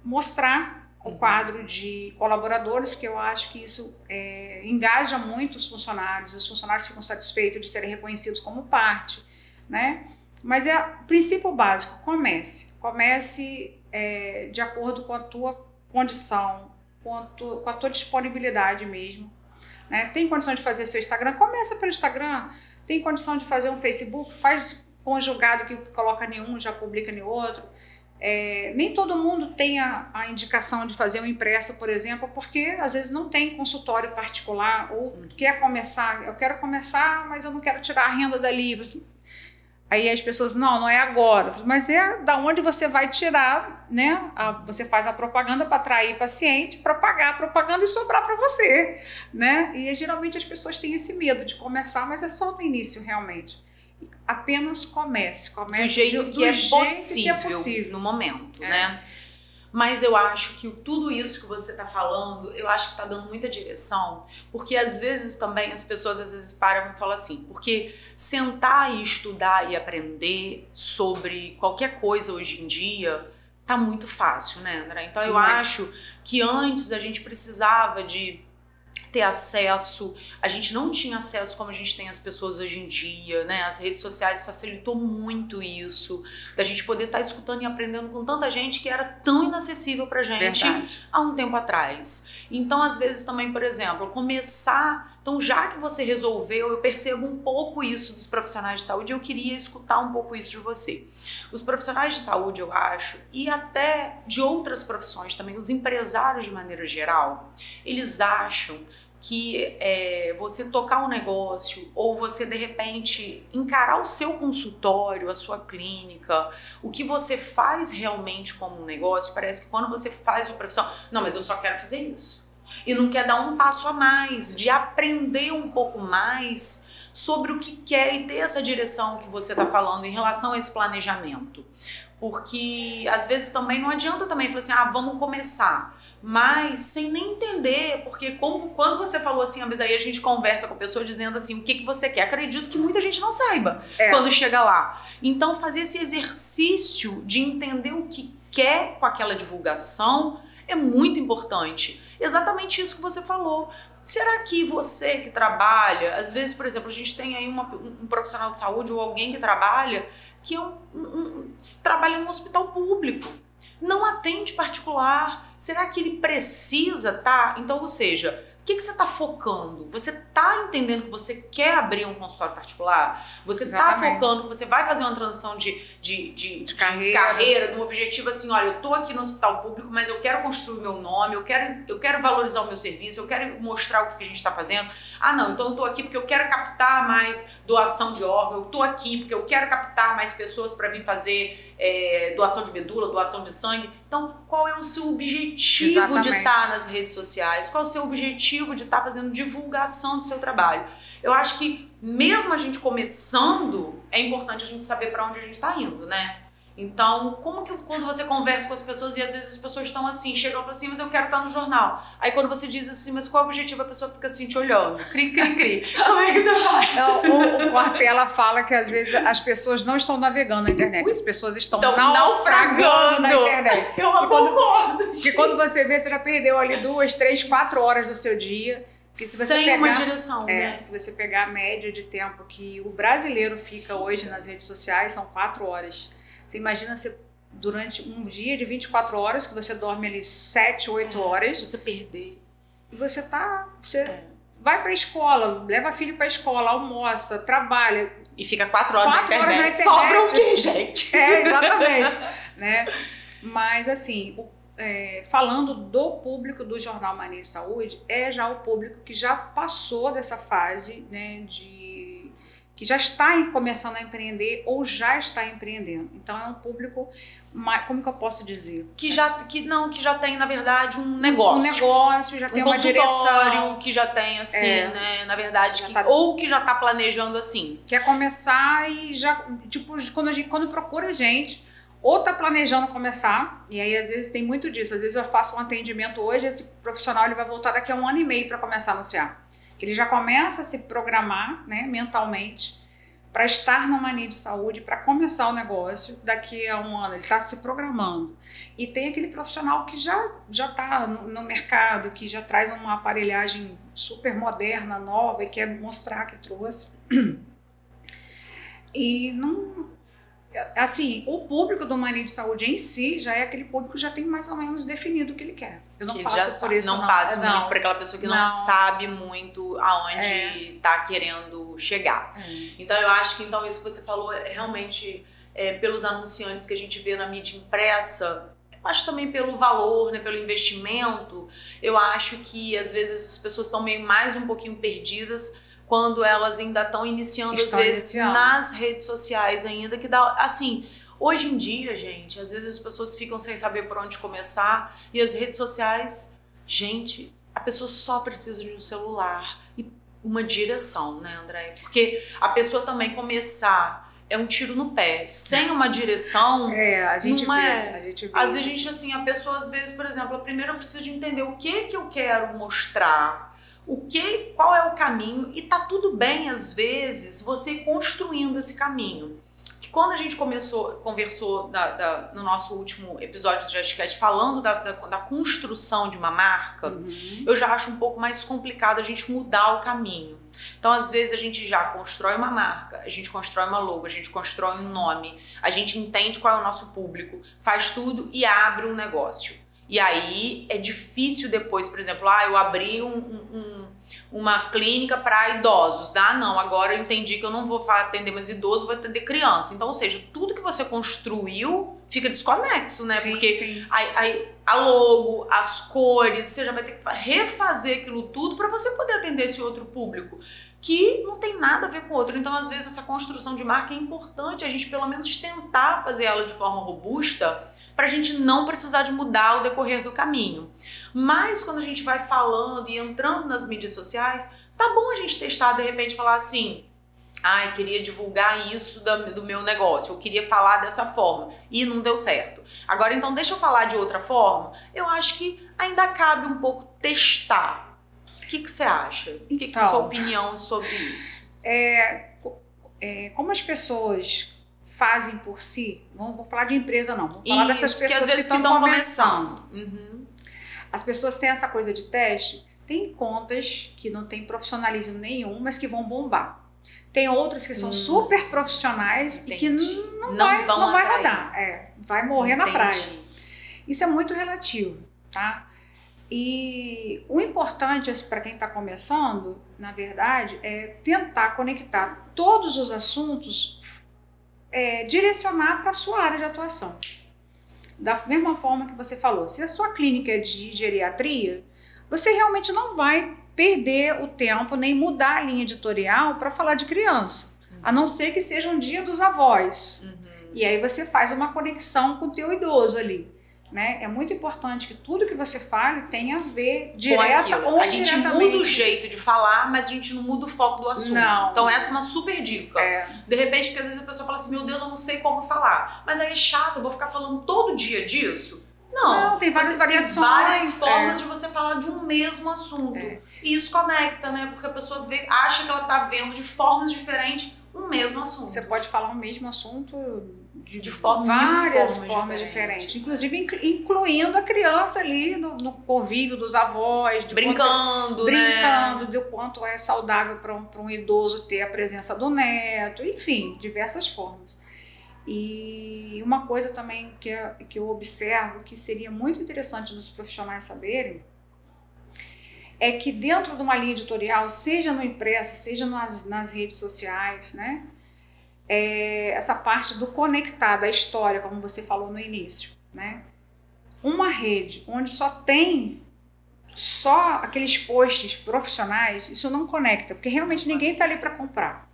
mostrar o uhum. quadro de colaboradores, que eu acho que isso é, engaja muito os funcionários, os funcionários ficam satisfeitos de serem reconhecidos como parte, né? Mas é princípio básico: comece. Comece é, de acordo com a tua condição, com a tua, com a tua disponibilidade mesmo. Né? Tem condição de fazer seu Instagram? Começa pelo Instagram tem condição de fazer um Facebook, faz conjugado que coloca nenhum, já publica em outro. É, nem todo mundo tem a, a, indicação de fazer um impresso, por exemplo, porque às vezes não tem consultório particular ou quer começar, eu quero começar, mas eu não quero tirar a renda dali. Aí as pessoas, não, não é agora, mas é da onde você vai tirar, né? A, você faz a propaganda para atrair paciente, para pagar a propaganda e sobrar para você, né? E geralmente as pessoas têm esse medo de começar, mas é só no início realmente. Apenas comece, comece do jeito, do, que, do é jeito possível, que é possível no momento, é. né? Mas eu acho que tudo isso que você está falando, eu acho que está dando muita direção, porque às vezes também as pessoas às vezes param e falam assim, porque sentar e estudar e aprender sobre qualquer coisa hoje em dia tá muito fácil, né, André? Então eu acho que antes a gente precisava de ter acesso. A gente não tinha acesso como a gente tem as pessoas hoje em dia, né? As redes sociais facilitou muito isso, da gente poder estar tá escutando e aprendendo com tanta gente que era tão inacessível pra gente Verdade. há um tempo atrás. Então, às vezes também, por exemplo, começar então, já que você resolveu, eu percebo um pouco isso dos profissionais de saúde, eu queria escutar um pouco isso de você. Os profissionais de saúde, eu acho, e até de outras profissões também, os empresários de maneira geral, eles acham que é, você tocar um negócio ou você de repente encarar o seu consultório, a sua clínica, o que você faz realmente como um negócio, parece que quando você faz uma profissão, não, mas eu só quero fazer isso. E não quer dar um passo a mais, de aprender um pouco mais sobre o que quer e ter essa direção que você está falando em relação a esse planejamento. Porque às vezes também não adianta também falar assim, ah, vamos começar mas sem nem entender, porque como, quando você falou assim, às vezes aí a gente conversa com a pessoa dizendo assim, o que, que você quer, acredito que muita gente não saiba é. quando chega lá. Então, fazer esse exercício de entender o que quer com aquela divulgação é muito importante. Exatamente isso que você falou. será que você que trabalha, às vezes, por exemplo, a gente tem aí uma, um profissional de saúde ou alguém que trabalha que é um, um, trabalha em um hospital público, não atende particular. Será que ele precisa, tá? Então, ou seja, o que, que você está focando? Você está entendendo que você quer abrir um consultório particular? Você está focando que você vai fazer uma transição de, de, de, de carreira. carreira, num objetivo assim, olha, eu estou aqui no hospital público, mas eu quero construir o meu nome, eu quero, eu quero valorizar o meu serviço, eu quero mostrar o que a gente está fazendo. Ah, não, então eu estou aqui porque eu quero captar mais doação de órgão, eu estou aqui porque eu quero captar mais pessoas para vir fazer é, doação de medula, doação de sangue. Então, qual é o seu objetivo Exatamente. de estar nas redes sociais? Qual é o seu objetivo de estar fazendo divulgação do seu trabalho? Eu acho que, mesmo a gente começando, é importante a gente saber para onde a gente está indo, né? Então, como que quando você conversa com as pessoas e às vezes as pessoas estão assim, chegam e falam assim, mas eu quero estar no jornal. Aí quando você diz assim, mas qual é o objetivo? A pessoa fica assim te olhando, cri, cri, cri. Como é que você faz? Não, o, o Quartela fala que às vezes as pessoas não estão navegando na internet, as pessoas estão, estão naufragando na internet. Eu concordo. Porque quando você vê, você já perdeu ali duas, três, quatro horas do seu dia. se você Sem pegar, uma direção, é, né? Se você pegar a média de tempo que o brasileiro fica hoje nas redes sociais, são quatro horas. Você imagina você durante um dia de 24 horas, que você dorme ali 7, 8 é, horas. Você perder. E você tá. Você é. vai pra escola, leva filho pra escola, almoça, trabalha. E fica 4 horas, quatro na, internet. horas na internet. Sobra o quê, gente? É, exatamente. né? Mas assim, o, é, falando do público do Jornal Mania de Saúde, é já o público que já passou dessa fase né, de que já está começando a empreender ou já está empreendendo. Então é um público, como que eu posso dizer? Que já que não, que já tem na verdade um negócio. Um negócio, já um tem uma direção, que já tem assim, é, né, na verdade, que, tá, ou que já está planejando assim. Quer começar e já tipo quando a gente quando procura a gente ou tá planejando começar, e aí às vezes tem muito disso. Às vezes eu faço um atendimento hoje, esse profissional ele vai voltar daqui a um ano e meio para começar a anunciar que ele já começa a se programar né, mentalmente para estar numa linha de saúde, para começar o negócio daqui a um ano, ele está se programando. E tem aquele profissional que já já está no, no, mercado, que já traz uma aparelhagem super moderna, nova e quer mostrar que trouxe. E não, assim, o público do Marinho de Saúde em si já é aquele público que já tem mais ou menos definido o que ele quer. Eu não passo por isso. Não, não. passa é, muito para aquela pessoa que não, não, sabe muito aonde está é. querendo chegar. É. Então eu acho que então isso que você falou é realmente é, pelos anunciantes que a gente vê na mídia impressa, mas também pelo valor, né, pelo investimento, eu acho que às vezes as pessoas estão meio mais um pouquinho perdidas quando elas ainda estão iniciando, Estão às vezes, iniciando. nas redes sociais ainda, que dá, assim, hoje em dia, gente, às vezes as pessoas ficam sem saber por onde começar, e as redes sociais, gente, a pessoa só precisa de um celular e uma direção, né, André? Porque a pessoa também começar é um tiro no pé. Sem uma direção. É, a gente não vê, é. A gente vê às vezes, a gente, assim, a pessoa, às vezes, por exemplo, a primeira precisa de entender o que que eu quero mostrar o que, qual é o caminho e tá tudo bem às vezes você construindo esse caminho. Que quando a gente começou, conversou da, da, no nosso último episódio do Justcast falando da, da, da, construção de uma marca, uhum. eu já acho um pouco mais complicado a gente mudar o caminho. Então, às vezes, a gente já constrói uma marca, a gente constrói uma logo, a gente constrói um nome, a gente entende qual é o nosso público, faz tudo e abre um negócio. E aí é difícil depois, por exemplo, ah, eu abri um, um, uma clínica para idosos. Ah, não, agora eu entendi que eu não vou atender mais idosos, vou atender criança. Então, ou seja, tudo que você construiu fica desconexo, né? Sim, Porque sim. A, a, a, logo, as cores, você já vai ter que refazer aquilo tudo para você poder atender esse outro público que não tem nada a ver com o outro. Então, às vezes, essa construção de marca é importante a gente pelo menos tentar fazer ela de forma robusta para a gente não precisar de mudar o decorrer do caminho. Mas quando a gente vai falando e entrando nas mídias sociais, tá bom a gente testar, de repente, falar assim. Ai, queria divulgar isso do meu negócio, eu queria falar dessa forma e não deu certo. Agora, então, deixa eu falar de outra forma. Eu acho que ainda cabe um pouco testar. O que, você acha? O que, então, que é a sua então, opinião sobre isso? É, é, como as pessoas fazem por si, não vou falar de empresa não, vou falar Isso, dessas pessoas que, que estão começando. Uhum. As pessoas têm essa coisa de teste, Tem contas que não tem profissionalismo nenhum, mas que vão bombar. Tem outras que são Hum. super profissionais e que Entendi. n- não, Não vai, vão não vai rodar. É, vai morrer na Entendi. praia. Isso é muito relativo, tá? E o importante para quem está começando, na verdade, é tentar conectar todos os assuntos, é, direcionar para a sua área de atuação. Da mesma forma que você falou, se a sua clínica é de geriatria, você realmente não vai perder o tempo nem mudar a linha editorial para falar de criança, a não ser que seja um dia dos avós. Uhum. E aí você faz uma conexão com o teu idoso ali. Né? É muito importante que tudo que você fale tenha a ver Com direta ou a gente indiretamente. muda o jeito de falar, mas a gente não muda o foco do assunto. Não. Então essa é uma super dica. É, De repente, porque às vezes a pessoa fala assim, meu Deus, eu não sei como falar. Mas aí é chato, eu vou ficar falando todo dia disso? Não. Não, tem várias variações, Tem várias formas é. de você falar de um mesmo assunto. É. E isso conecta, né? Porque a pessoa vê, acha que ela tá vendo de formas diferentes um mesmo assunto. você pode falar o mesmo assunto de, De forma- várias formas, formas diferentes, diferentes. inclusive inclu- incluindo a criança ali no, no convívio dos avós, de Brincando, quanto, né? brincando, do quanto é saudável para um, pra um idoso ter a presença do neto, enfim, diversas formas. E uma coisa também que, eu- que eu observo que seria muito interessante dos profissionais saberem é que dentro de uma linha editorial, seja no impresso, seja nas, nas redes sociais, né? É, essa parte do conectar da história, como você falou no início, né? Uma rede onde só tem só aqueles posts profissionais, isso não conecta, porque realmente ninguém está ali para comprar.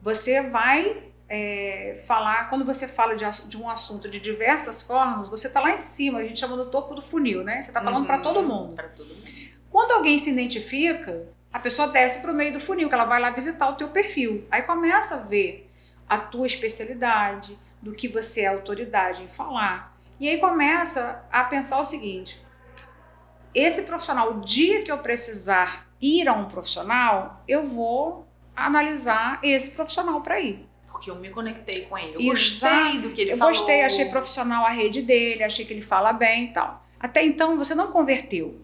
Você vai é, falar, quando você fala de, de um assunto de diversas formas, você está lá em cima, a gente chama do topo do funil, né? Você está falando para Uhum, todo mundo. Pra todo mundo. Quando alguém se identifica, a pessoa desce para o meio do funil, que ela vai lá visitar o teu perfil. Aí começa a ver a tua especialidade, do que você é autoridade em falar. E aí começa a pensar o seguinte: esse profissional, o dia que eu precisar ir a um profissional, eu vou analisar esse profissional para ir. Porque eu me conectei com ele. Eu Exato. gostei do que ele eu falou. gostei, achei profissional a rede dele, achei que ele fala bem e tal. Até então você não converteu.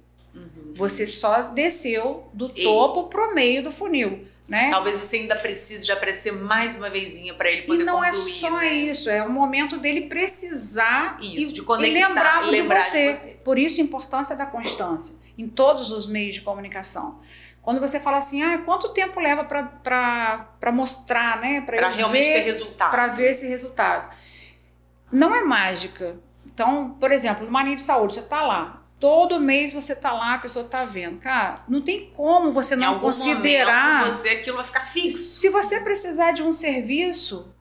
Você só desceu do E- topo pro meio do funil, né? Talvez você ainda precise de aparecer mais uma vezinha pra ele E poder não concluir. é só né? isso, é o momento dele precisar Isso, e, de conectar, e lembrar, e lembrar de, de você. você. Por isso a importância da constância em todos os meios de comunicação. Quando você fala assim, ah, quanto tempo leva para mostrar, né? Eu realmente ver, ter resultado. para ver esse resultado. Não é mágica. Então, por exemplo, no Marinho de Saúde, você está lá. Todo mês você está lá, a pessoa está vendo. Cara, não tem como você não considerar. momento, você aquilo vai ficar fixo. Se você precisar de um serviço,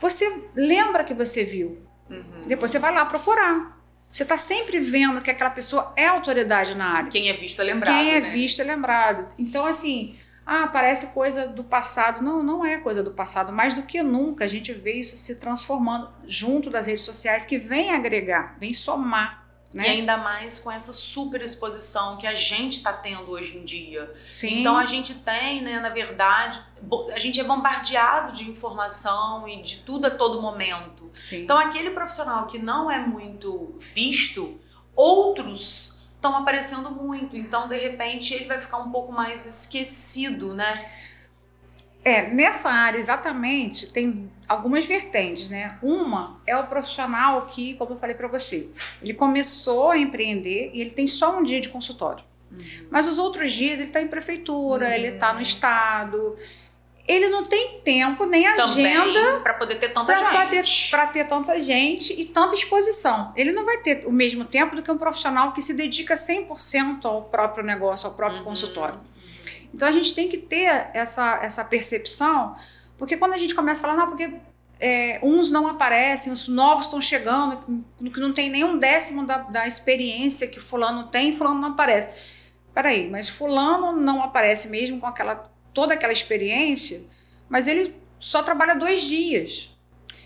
você lembra que você viu. Uhum. Depois você vai lá procurar. Você está sempre vendo que aquela pessoa é autoridade na área. Quem é visto é lembrado. Quem é né? visto é lembrado. Então, assim, ah, parece coisa do passado. Não, não é coisa do passado. Mais do que nunca, a gente vê isso se transformando junto das redes sociais que vem agregar, vem somar. E Né? ainda mais com essa super exposição que a gente está tendo hoje em dia. Sim. Então a gente tem, né, na verdade, a gente é bombardeado de informação e de tudo a todo momento. Sim. Então aquele profissional que não é muito visto, outros estão aparecendo muito. Então de repente ele vai ficar um pouco mais esquecido, né? É, nessa área exatamente tem algumas vertentes, né? Uma é o profissional que, como eu falei para você, ele começou a empreender e ele tem só um dia de consultório. Mas os outros dias ele está em prefeitura, Uhum. ele está no estado. Ele não tem tempo nem agenda Também para poder ter tanta para ter, gente. pra ter tanta gente e tanta exposição. Ele não vai ter o mesmo tempo do que um profissional que se dedica 100% ao próprio negócio, ao próprio Uhum. consultório. Então a gente tem que ter essa, essa percepção, porque quando a gente começa a falar, não, porque é, uns não aparecem, os novos estão chegando, que não tem nenhum décimo da, da experiência que fulano tem, fulano não aparece. Peraí, mas fulano não aparece mesmo com aquela toda aquela experiência, mas ele só trabalha dois dias.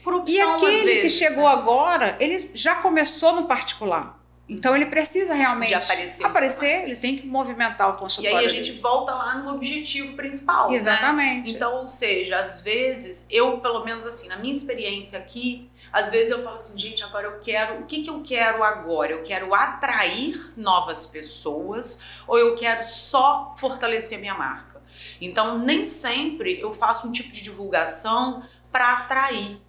Por opção, E aquele vezes, que chegou né? agora, ele já começou no particular. Então ele precisa realmente de aparecer. aparecer ele tem que movimentar o consultório. E aí a gente dele. volta lá no objetivo principal. Né? Exatamente. Né? Então, ou seja, às vezes, eu, pelo menos assim, na minha experiência aqui, às vezes eu falo assim, gente, agora eu quero. O que, que eu quero agora? Eu quero atrair novas pessoas ou eu quero só fortalecer minha marca? Então, nem sempre eu faço um tipo de divulgação para atrair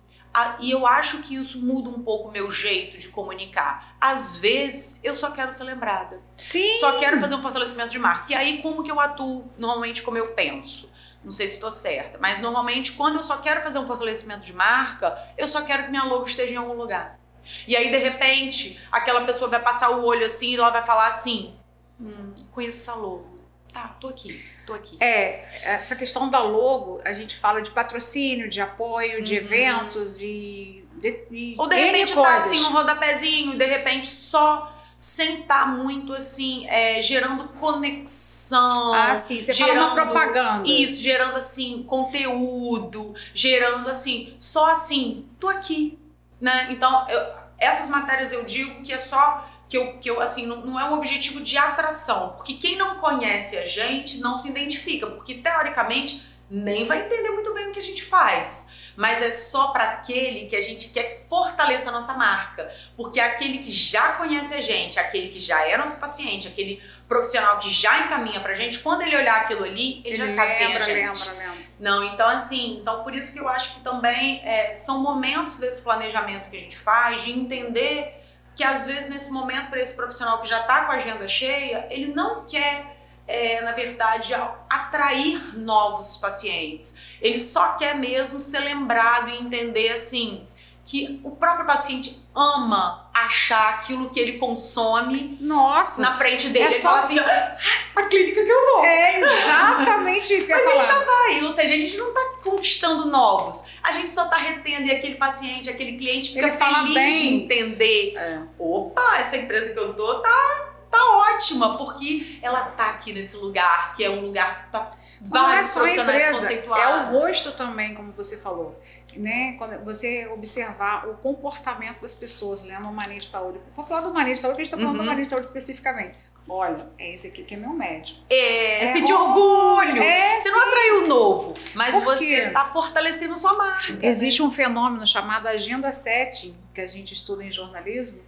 e eu acho que isso muda um pouco o meu jeito de comunicar. Às vezes, eu só quero ser lembrada. Sim. Só quero fazer um fortalecimento de marca. E aí, como que eu atuo normalmente como eu penso? Não sei se estou certa, mas normalmente, quando eu só quero fazer um fortalecimento de marca, eu só quero que minha logo esteja em algum lugar. E aí, de repente, aquela pessoa vai passar o olho assim e ela vai falar assim: hum, conheço essa logo tá, tô aqui, tô aqui. É, essa questão da logo, a gente fala de patrocínio, de apoio, de uhum. eventos e. De, Ou de repente tá assim no rodapézinho, de repente só sem estar tá muito assim, é, gerando conexão. Ah, sim, você gerando, fala uma propaganda. Isso, gerando assim, conteúdo, gerando assim, só assim, tô aqui, né? Então, eu, essas matérias eu digo que é só que eu, que eu assim, não, não, é um objetivo de atração, porque quem não conhece a gente não se identifica, porque teoricamente nem vai entender muito bem o que a gente faz. Mas é só para aquele que a gente quer que fortaleça a nossa marca. Porque aquele que já conhece a gente, aquele que já é nosso paciente, aquele profissional que já encaminha pra gente, quando ele olhar aquilo ali, ele, ele já sabe quem é a gente. Lembra, lembra. Não, então assim, então por isso que eu acho que também é, são momentos desse planejamento que a gente faz, de entender que às vezes nesse momento para esse profissional que já está com a agenda cheia, ele não quer é, na verdade, atrair novos pacientes. Ele só quer mesmo ser lembrado e entender assim que o próprio paciente ama achar aquilo que ele consome Nossa, na frente dele. É ele só... fala assim, ah, a clínica que eu vou. É exatamente isso que eu Mas ele já vai. Ou seja, a gente não está conquistando novos. A gente só está retendo e aquele paciente, aquele cliente fica ele feliz de entender. É. Opa, essa empresa que eu tô tá tá ótima, porque ela tá aqui nesse lugar, que é um lugar que tá vários não é profissionais empresa, conceituados. É o rosto também, como você falou. Né? Quando você observar o comportamando das pessoas né, no manejo de saúde. Vou falar do manejo de saúde, porque a gente está falando uhum. do manejo de saúde especificamente. Olha, é esse aqui que é meu médico. É, é de orgulho. É, você sim. não atraiu o novo, mas você está fortalecendo sua marca. Né? Existe né? um fenômeno chamado agenda setting, que a gente estuda em jornalismo,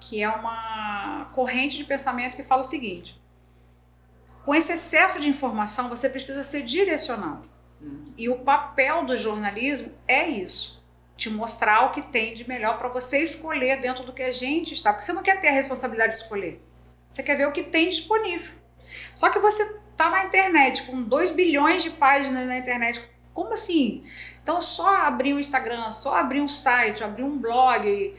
que é uma corrente de pensamento que fala o seguinte: com esse excesso de informação, você precisa ser direcionado. E o papel do jornalismo é isso: te mostrar o que tem de melhor para você escolher dentro do que a gente está. Porque você não quer ter a responsabilidade de escolher, você quer ver o que tem disponível. Só que você está na internet com 2 bilhões de páginas na internet. Como assim? Então, só abrir um Instagram, só abrir um site, abrir um blog,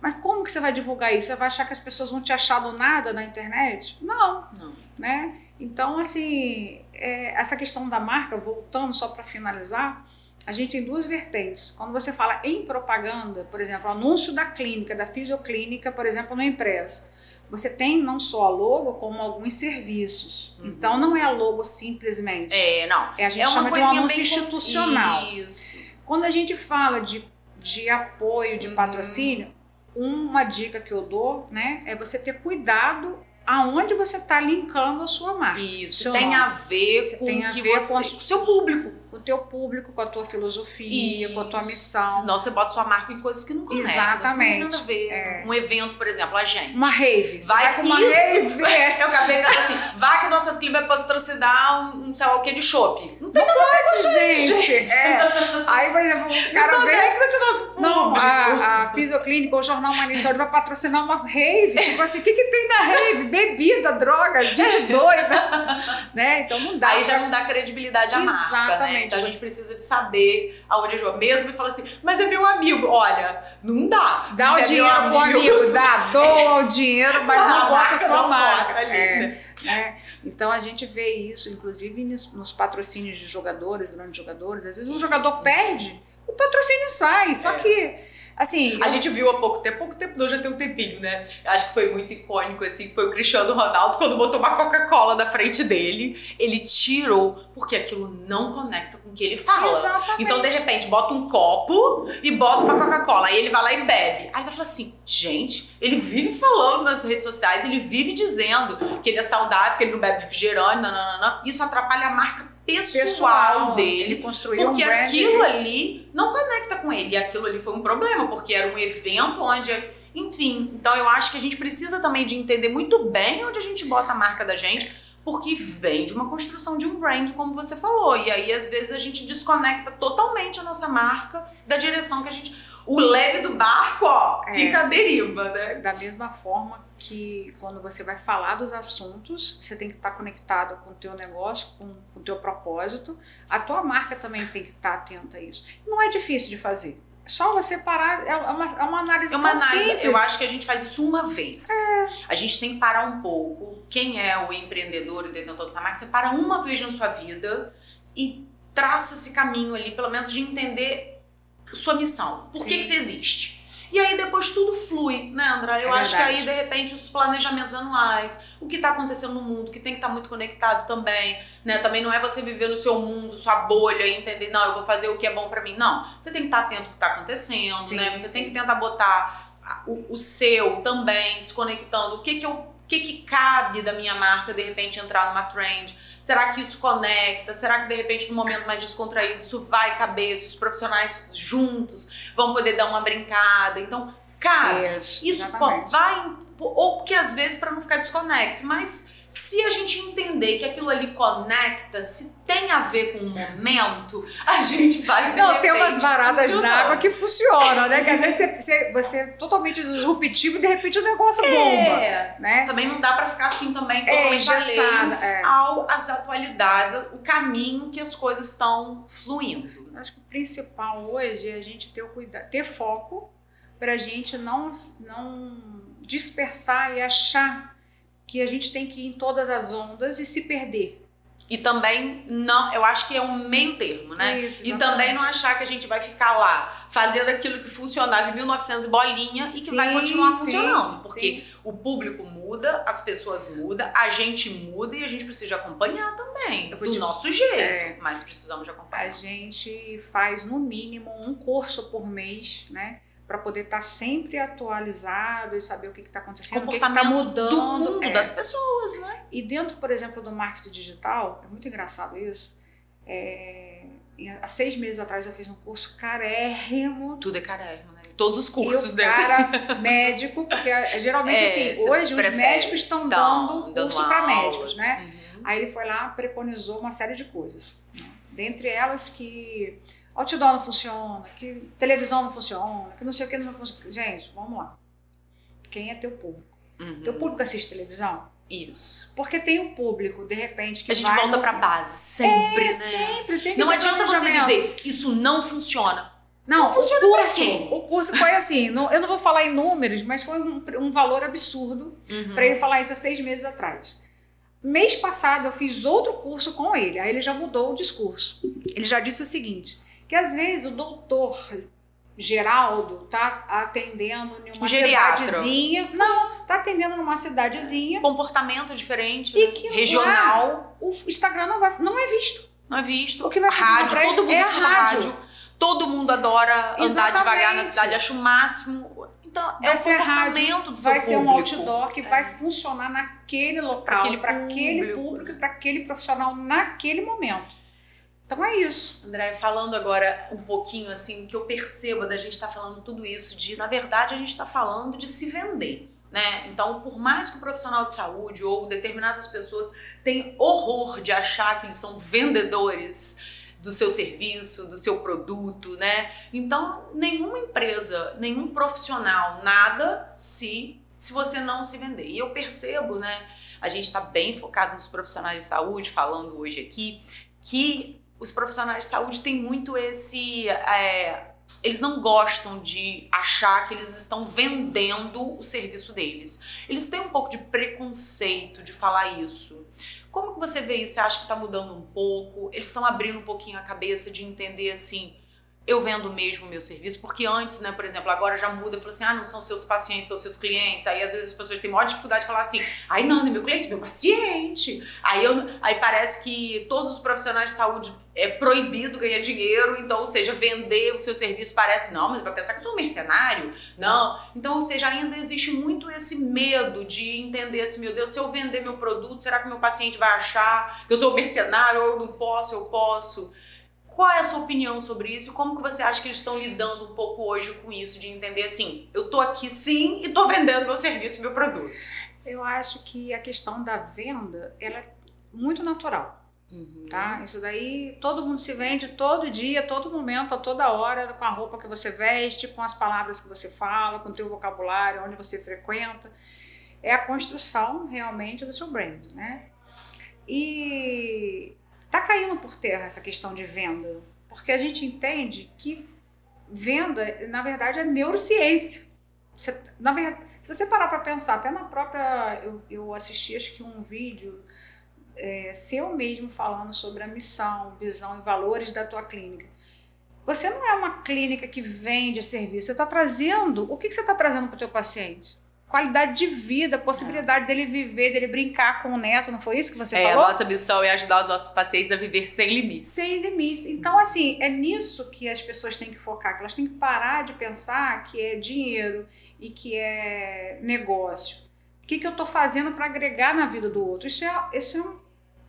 mas como que você vai divulgar isso? Você vai achar que as pessoas vão te achar do nada na internet? Não. Não. Né? Então, assim, é, essa questão da marca, voltando só para finalizar, a gente tem duas vertentes. Quando você fala em propaganda, por exemplo, anúncio da clínica, da fisioclínica, por exemplo, no empresa, você tem não só a logo, como alguns serviços. Uhum. Então, não é a logo simplesmente. É, não. É, a gente é chama de um anúncio institucional. Isso. Quando a gente fala de, de apoio, de uhum. patrocínio, uma dica que eu dou, né, é você ter cuidado aonde você está linkando a sua marca. Isso. Tem a ver com a que ver você, com o seu público o teu público, com a tua filosofia, Isso. com a tua missão. Senão você bota sua marca em coisas que não conectam. Exatamente. Não tem nada a ver. É. Um evento, por exemplo, a gente. Uma rave. Vai, vai com uma isso. rave. Eu acabei de assim, vai que nossas clipes vai patrocinar um, sei lá o que de shopping. Não tem não nada a ver gente. gente. É. Aí, por exemplo, o cara vê... Não, a, a Fisioclínica ou o Jornal Humanista vai patrocinar uma rave. Tipo assim, o que, que tem na rave? Bebida, droga, gente doida. né? Então não dá. Aí já não dá credibilidade à Exatamente. marca, né? Então a gente precisa de saber aonde a João. Mesmo e fala assim, mas é meu amigo. Olha, não dá. Dá o é dinheiro pro amigo, dá, doa o dinheiro, mas não, não bota a sua marca. É, é. Então a gente vê isso, inclusive nos, nos, patrocínios de jogadores, grandes jogadores. Às vezes um jogador perde, o patrocínio sai. Só é. que Assim, a eu... gente viu há pouco tempo, pouco tempo não, já tem um tempinho, né? Acho que foi muito icônico, assim, foi o Cristiano Ronaldo, quando botou uma Coca-Cola na frente dele, ele tirou, porque aquilo não conecta com o que ele fala. Exatamente. Então, de repente, bota um copo e bota uma Coca-Cola, aí ele vai lá e bebe. Aí vai falar assim, gente, ele vive falando nas redes sociais, ele vive dizendo que ele é saudável, que ele não bebe refrigerante, não, não, não, não. Isso atrapalha a marca pessoal, pessoal dele. Ele construiu porque um aquilo ali não conecta com ele. E aquilo ali foi um problema, porque era um evento onde. Enfim, então eu acho que a gente precisa também de entender muito bem onde a gente bota a marca da gente, porque vem de uma construção de um brand, como você falou. E aí, às vezes, a gente desconecta totalmente a nossa marca da direção que a gente. O leve do barco, ó, é, fica à deriva, né? Da mesma forma que quando você vai falar dos assuntos, você tem que estar conectado com o teu negócio, com, com o teu propósito. A tua marca também tem que estar atenta a isso. Não é difícil de fazer. É só você parar, é uma, é uma análise é uma análise, simples. Eu acho que a gente faz isso uma vez. É. A gente tem que parar um pouco. Quem é o empreendedor e detentor dessa marca, você para uma vez na sua vida e traça esse caminho ali, pelo menos de entender sua missão. Por que, que você existe? E aí depois tudo flui, né, André? Eu é acho que aí, de repente, os planejamentos anuais, o que está acontecendo no mundo, que tem que estar tá muito conectado também, né? Também não é você viver no seu mundo, sua bolha e entender, não, eu vou fazer o que é bom para mim. Não, você tem que estar tá atento ao que está acontecendo, sim, né? Você sim. tem que tentar botar o, o seu também, se conectando. O que que eu o que, que cabe da minha marca de repente entrar numa trend? Será que isso conecta? Será que de repente num momento mais descontraído isso vai caber? Se os profissionais juntos vão poder dar uma brincada? Então, cara, isso, isso vai. Ou porque às vezes para não ficar desconexo, mas se a gente entender que aquilo ali conecta, se tem a ver com o momento, a gente vai de Não, repente, tem umas varadas na água que funcionam, né? Que às vezes você, você, você é totalmente disruptivo e de repente o negócio é, bomba. Né? Também não dá para ficar assim também é, totalmente é, alheio é. ao as atualidades, o caminho que as coisas estão fluindo. Acho que o principal hoje é a gente ter o cuidado, ter foco para a gente não, não dispersar e achar que a gente tem que ir em todas as ondas e se perder. E também não, eu acho que é um meio termo, né? Isso, e também não achar que a gente vai ficar lá fazendo aquilo que funcionava em 1900 bolinha e que sim, vai continuar sim, funcionando, porque sim. o público muda, as pessoas mudam, a gente muda e a gente precisa acompanhar também, do te... nosso jeito, é, mas precisamos de acompanhar. A gente faz no mínimo um curso por mês, né? Para poder estar tá sempre atualizado e saber o que está acontecendo, o que está mudando. Do mundo, é. das pessoas, né? E dentro, por exemplo, do marketing digital, é muito engraçado isso. É, há seis meses atrás eu fiz um curso carérrimo. Tudo é carérrimo, né? Todos os cursos e o cara médico, porque é, geralmente é, assim, hoje os médicos estão dando curso para médicos, né? Uhum. Aí ele foi lá, preconizou uma série de coisas. Né? Dentre elas que outdoor não funciona, que televisão não funciona, que não sei o que não funciona. Gente, vamos lá. Quem é teu público? Uhum. Teu público assiste televisão? Isso. Porque tem um público, de repente, que A gente volta no... pra base, sempre, é, né? sempre. Tem que não adianta você dizer, isso não funciona. Não, não funciona o curso, o curso foi assim, não, eu não vou falar em números, mas foi um, um valor absurdo uhum. para ele falar isso há seis meses atrás. Mês passado eu fiz outro curso com ele, aí ele já mudou o discurso. Ele já disse o seguinte: que às vezes o doutor Geraldo tá atendendo em uma cidadezinha. Não, tá atendendo numa cidadezinha. Comportamento diferente, e né? que regional. Lá, o Instagram não, vai, não é visto. Não é visto. O que vai rádio, todo mundo é rádio. rádio. Todo mundo adora Exatamente. andar devagar na cidade, acha o máximo. Então, vai é o comportamento rádio, do seu Vai ser um outdoor que é. vai funcionar naquele local, para aquele público e para aquele profissional naquele momento. Então é isso. André, falando agora um pouquinho assim, que eu percebo da gente estar tá falando tudo isso, de na verdade a gente está falando de se vender. Né? Então, por mais que o profissional de saúde ou determinadas pessoas tenham horror de achar que eles são vendedores do seu serviço, do seu produto, né? Então, nenhuma empresa, nenhum profissional, nada se se você não se vender. E eu percebo, né? A gente está bem focado nos profissionais de saúde, falando hoje aqui, que os profissionais de saúde têm muito esse. É, eles não gostam de achar que eles estão vendendo o serviço deles. Eles têm um pouco de preconceito de falar isso. Como que você vê isso? Você acha que está mudando um pouco? Eles estão abrindo um pouquinho a cabeça de entender assim. eu vendo mesmo o meu serviço, porque antes, né, por exemplo, agora já muda, falou assim, ah, não são seus pacientes, são seus clientes. Aí às vezes as pessoas têm maior dificuldade de falar assim, ai não, não é meu cliente, é meu paciente. Aí, eu, aí parece que todos os profissionais de saúde é proibido ganhar dinheiro, então, ou seja, vender o seu serviço parece, não, mas vai pensar que eu sou um mercenário? Não. Então, ou seja, ainda existe muito esse medo de entender assim, meu Deus, se eu vender meu produto, será que meu paciente vai achar que eu sou um mercenário ou eu não posso, eu posso? Qual é a sua opinião sobre isso? Como que você acha que eles estão lidando um pouco hoje com isso, de entender assim, eu tô aqui sim e tô vendendo meu serviço, meu produto? Eu acho que a questão da venda, ela é muito natural. Uhum. Tá? Isso daí todo mundo se vende todo dia, todo momento, a toda hora, com a roupa que você veste, com as palavras que você fala, com o teu vocabulário, onde você frequenta. É a construção realmente do seu brand, né? E tá caindo por terra essa questão de venda, porque a gente entende que venda, na verdade, é neurociência. Você, na verdade, se você parar para pensar, até na própria. Eu, eu assisti acho que um vídeo é, seu mesmo falando sobre a missão, visão e valores da tua clínica. Você não é uma clínica que vende serviço, você está trazendo. O que, que você está trazendo para o teu paciente? qualidade de vida, possibilidade é. dele viver, dele brincar com o neto, não foi isso que você é, falou? É, a nossa missão é ajudar os nossos pacientes a viver sem limites. Sem limites. Então, assim, é nisso que as pessoas têm que focar, que elas têm que parar de pensar que é dinheiro e que é negócio. O que, que eu estou fazendo para agregar na vida do outro? Isso é, isso é, um,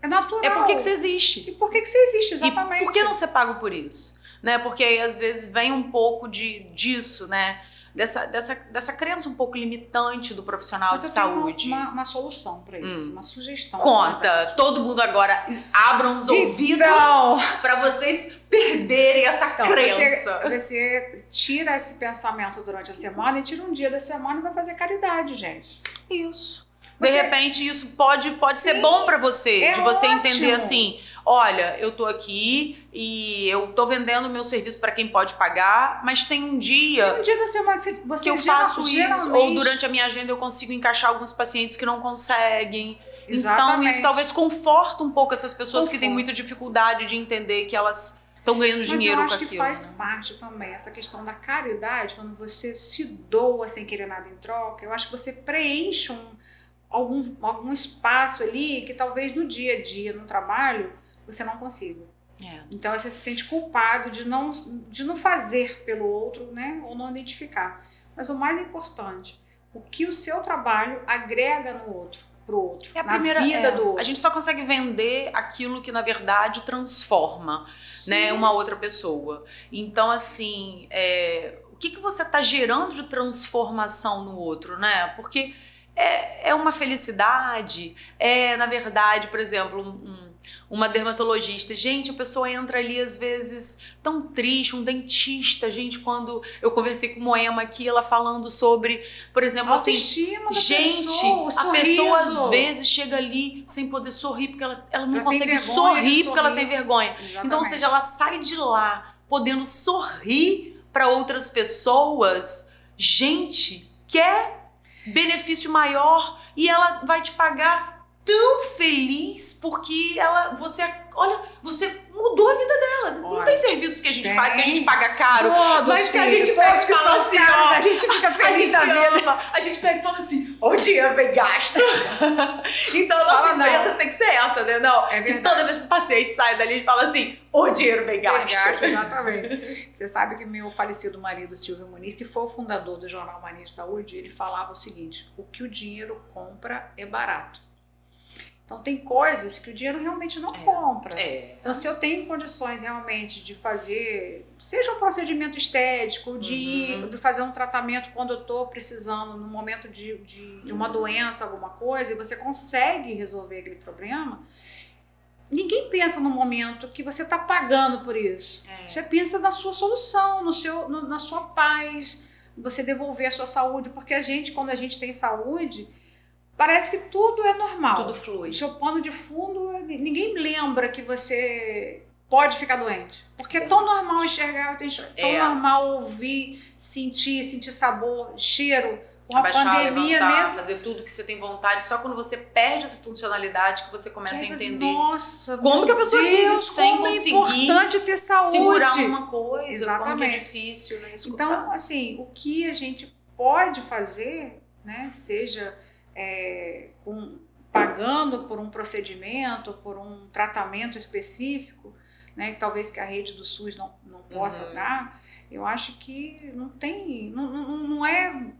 é natural. É porque que você existe. E por que, que você existe, exatamente. E por que não ser pago por isso? Né? Porque aí, às vezes, vem um pouco de, disso, né? dessa, dessa, dessa crença um pouco limitante do profissional Mas de saúde. Uma, uma, uma solução para isso, hum. Uma sugestão. Conta, todo mundo agora abram os então, ouvidos para vocês perderem essa então, crença. Você, você tira esse pensamento durante a semana e tira um dia da semana e vai fazer caridade, gente. Isso. De você... repente, isso pode, pode ser bom para você, é de você ótimo. entender assim: olha, eu tô aqui e eu tô vendendo meu serviço para quem pode pagar, mas tem um dia. Tem um dia da semana que você, que eu faço isso, ou durante a minha agenda eu consigo encaixar alguns pacientes que não conseguem. Exatamente. Então, isso talvez conforta um pouco essas pessoas Conforto. que têm muita dificuldade de entender que elas estão ganhando dinheiro com aquilo. Mas eu acho que faz parte também essa questão da caridade, quando você se doa sem querer nada em troca. Eu acho que você preenche um, algum, algum espaço ali que talvez no dia a dia, no trabalho, você não consiga. É. Então você se sente culpado de não, de não fazer pelo outro, né? Ou não identificar. Mas o mais importante, o que o seu trabalho agrega no outro, pro outro, é a na primeira, vida é, do outro. A gente só consegue vender aquilo que na verdade transforma, Sim. né, uma outra pessoa. Então assim, é, o que que você está gerando de transformação no outro, né? Porque é, é uma felicidade, é, na verdade, por exemplo, um, uma dermatologista. Gente, a pessoa entra ali às vezes tão triste, um dentista, gente, quando eu conversei com Moema aqui, ela falando sobre, por exemplo, assim, gente, pessoa, a pessoa às vezes chega ali sem poder sorrir porque ela, ela não ela consegue sorrir porque ela tem vergonha. Exatamente. Então, ou seja, ela sai de lá podendo sorrir para outras pessoas. Gente, quer benefício maior e ela vai te pagar tão feliz porque ela você olha você mudou a vida dela. Olha, não tem serviços que a gente tem. faz que a gente paga caro todos, mas que a gente pega e fala assim caros, a gente fica feliz a gente da ama, vida a gente pega e fala assim o dinheiro bem gasto então a nossa empresa tem que ser essa né? Não. É e toda vez que o paciente sai dali gente fala assim o dinheiro bem gasto. Bem gasto exatamente. Você sabe que meu falecido marido Silvio Muniz que foi o fundador do jornal Mania de Saúde ele falava o seguinte o que o dinheiro compra é barato então, tem coisas que o dinheiro realmente não é, compra. É. Então, se eu tenho condições realmente de fazer, seja um procedimento estético, de, uhum. de fazer um tratamento quando eu estou precisando, no momento de, de, de, uma doença, alguma coisa, e você consegue resolver aquele problema, ninguém pensa no momento que você está pagando por isso. É. Você pensa na sua solução, no seu, no, na sua paz, você devolver a sua saúde, porque a gente, quando a gente tem saúde parece que tudo é normal. Tudo flui. O seu pano de fundo, ninguém lembra que você pode ficar doente. Porque é tão normal enxergar, é tão é. normal ouvir, sentir, sentir sabor, cheiro, com a pandemia levantar, mesmo. fazer tudo que você tem vontade. Só quando você perde essa funcionalidade que você começa Que a entender Nossa, como que a pessoa vive Deus, sem como conseguir é importante ter saúde. segurar uma coisa, como que é Exatamente. difícil, né? Escutar. Então, assim, o que a gente pode fazer, né, seja é, com, pagando por um procedimento, por um tratamento específico, né, que talvez que a rede do SUS não, não possa Uhum. dar, eu acho que não tem, não, não, não é,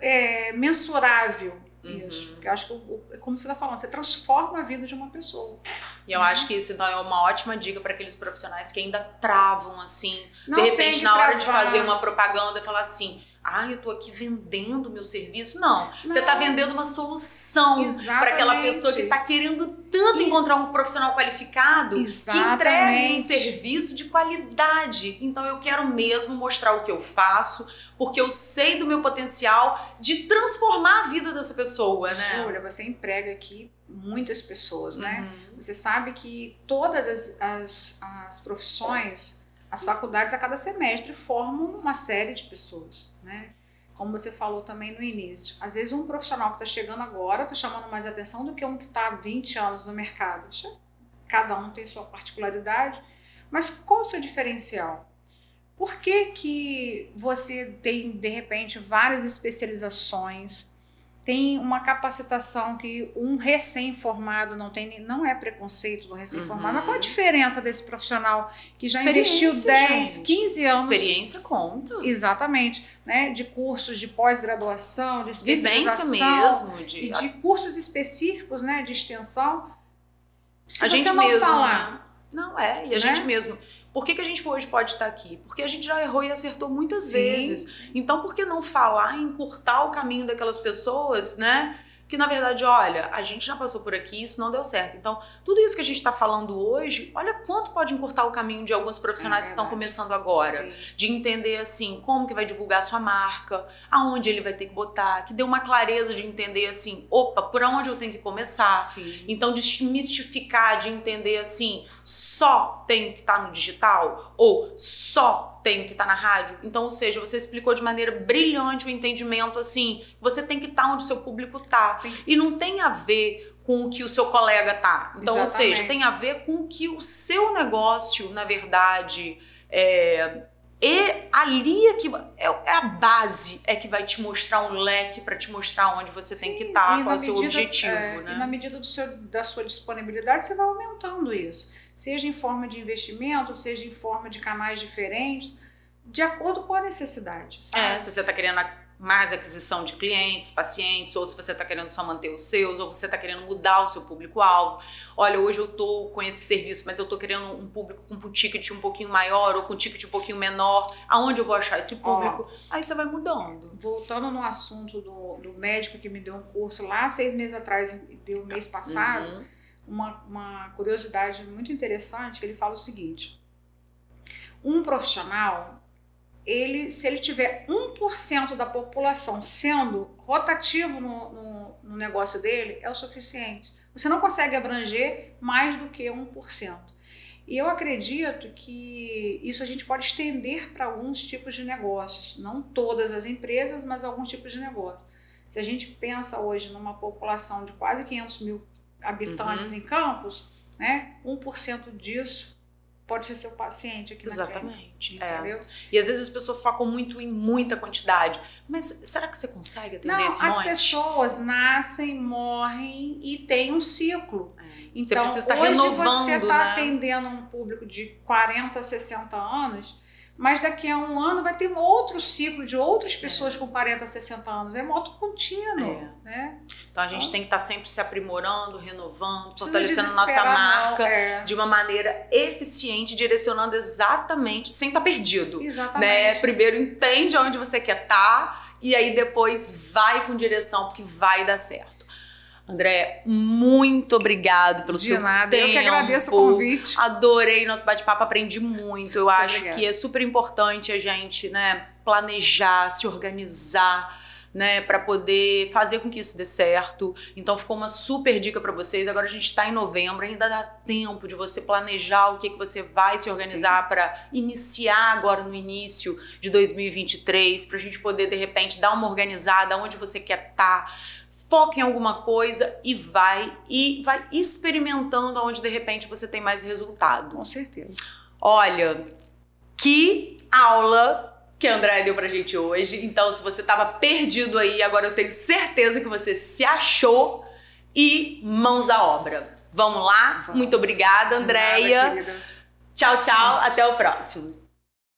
é mensurável Uhum. isso. Eu acho que, o- como você está falando, você transforma a vida de uma pessoa. E eu acho que isso então é uma ótima dica para aqueles profissionais que ainda travam assim, Não de repente na hora de travar. fazer uma propaganda falar assim: "Ah, eu tô aqui vendendo meu serviço". Não, você tá Não. vendendo uma solução para aquela Exatamente. pessoa que tá querendo tanto E- encontrar um profissional qualificado que entregue um Exatamente. serviço de qualidade. Então eu quero mesmo mostrar o que eu faço, porque eu sei do meu potencial de transformar a vida dessa pessoa, né? Júlia, você emprega aqui muitas pessoas, né? Uhum. Você sabe que todas as, as, as profissões, as faculdades a cada semestre formam uma série de pessoas, né? Como você falou também no início. Às vezes um profissional que está chegando agora está chamando mais atenção do que um que está há 20 anos no mercado. É- cada um tem sua particularidade. Mas qual o seu diferencial? Por que, que você tem, de repente, várias especializações, tem uma capacitação que um recém-formado não tem, não é preconceito do recém-formado, Uhum. mas qual a diferença desse profissional que já investiu Experiência, 10, gente. 15 anos Experiência conta. Exatamente, né? De cursos de pós-graduação, de Vivência especialização mesmo. De, e de cursos específicos, né? De extensão. Se a gente não mesmo. falar, né? Não, é, e a Né? gente mesmo. Por que, que a gente hoje pode estar aqui? Porque a gente já errou e acertou muitas Sim. vezes. Então, por que não falar e encurtar o caminho daquelas pessoas, né? Que na verdade, olha, a gente já passou por aqui, isso não deu certo. Então, tudo isso que a gente está falando hoje, olha quanto pode encurtar o caminho de alguns profissionais É que estão começando agora. Sim. De entender assim, como que vai divulgar a sua marca, aonde ele vai ter que botar, que dê uma clareza de entender assim, opa, por onde eu tenho que começar. Sim. Então, desmistificar, de entender assim, só tenho que estar no digital ou só tenho que estar na rádio. Então, ou seja, você explicou de maneira brilhante o entendimento assim, você tem que estar onde o seu público tá. Tem- E não tem a ver com o que o seu colega tá. Então, ou Exatamente. seja, tem a ver com o que o seu negócio, na verdade, é, e ali é que é é a base é que vai te mostrar um leque para te mostrar onde você tem que Sim, estar, e qual é o seu medida- objetivo, é, né? E na medida seu, da sua disponibilidade, você vai aumentando isso. Seja em forma de investimento, seja em forma de canais diferentes, de acordo com a necessidade. Sabe? É, se você está querendo mais aquisição de clientes, pacientes, ou se você está querendo só manter os seus, ou você está querendo mudar o seu público-alvo. Olha, hoje eu tô com esse serviço, mas eu tô querendo um público com um ticket um pouquinho maior ou com um ticket um pouquinho menor. Aonde eu vou achar esse público? Aí você vai mudando. Voltando no assunto do, do médico que me deu um curso lá seis meses atrás, deu mês passado, Uhum. Uma, uma curiosidade muito interessante, que ele fala o seguinte. Um profissional, ele, se ele tiver 1% da população sendo rotativo no, no, no negócio dele, é o suficiente. Você não consegue abranger mais do que 1%. E eu acredito que isso a gente pode estender para alguns tipos de negócios. Não todas as empresas, mas alguns tipos de negócios. Se a gente pensa hoje numa população de quase 500 mil habitantes Uhum. em Campos, né, 1% disso pode ser seu paciente aqui na clínica. Exatamente. É. Entendeu? E às vezes as pessoas focam muito em muita quantidade. Mas será que você consegue atender Não, esse as monte? pessoas nascem, morrem e tem um ciclo. É. Então, precisa estar hoje renovando, você está né? atendendo um público de 40, 60 anos, mas daqui a um ano vai ter um outro ciclo de outras pessoas com 40, 60 anos. É moto contínuo, É. né? Então a gente tem que estar sempre se aprimorando, renovando, fortalecendo nossa marca não. É, de uma maneira eficiente, direcionando exatamente, sem estar perdido. Né? exatamente. Primeiro entende onde você quer estar e aí depois vai com direção, porque vai dar certo. André, muito obrigado pelo De seu nada. tempo. Eu que agradeço o convite. Adorei nosso bate-papo, aprendi muito. Eu acho obrigada. que é super importante a gente, né, planejar, se organizar, né, para poder fazer com que isso dê certo. Então ficou uma super dica para vocês. Agora a gente está em novembro, ainda dá tempo de você planejar o que que você vai se organizar para iniciar agora no início de 2023, para a gente poder de repente dar uma organizada onde você quer estar. Tá, foca em alguma coisa e vai e vai experimentando onde de repente você tem mais resultado. Com certeza. Olha, que aula que a Andréia deu pra gente hoje. Então, se você tava perdido aí, agora eu tenho certeza que você se achou e mãos à obra. Vamos lá? Vamos. Muito obrigada, Andréia. Tchau, tchau. Até o próximo.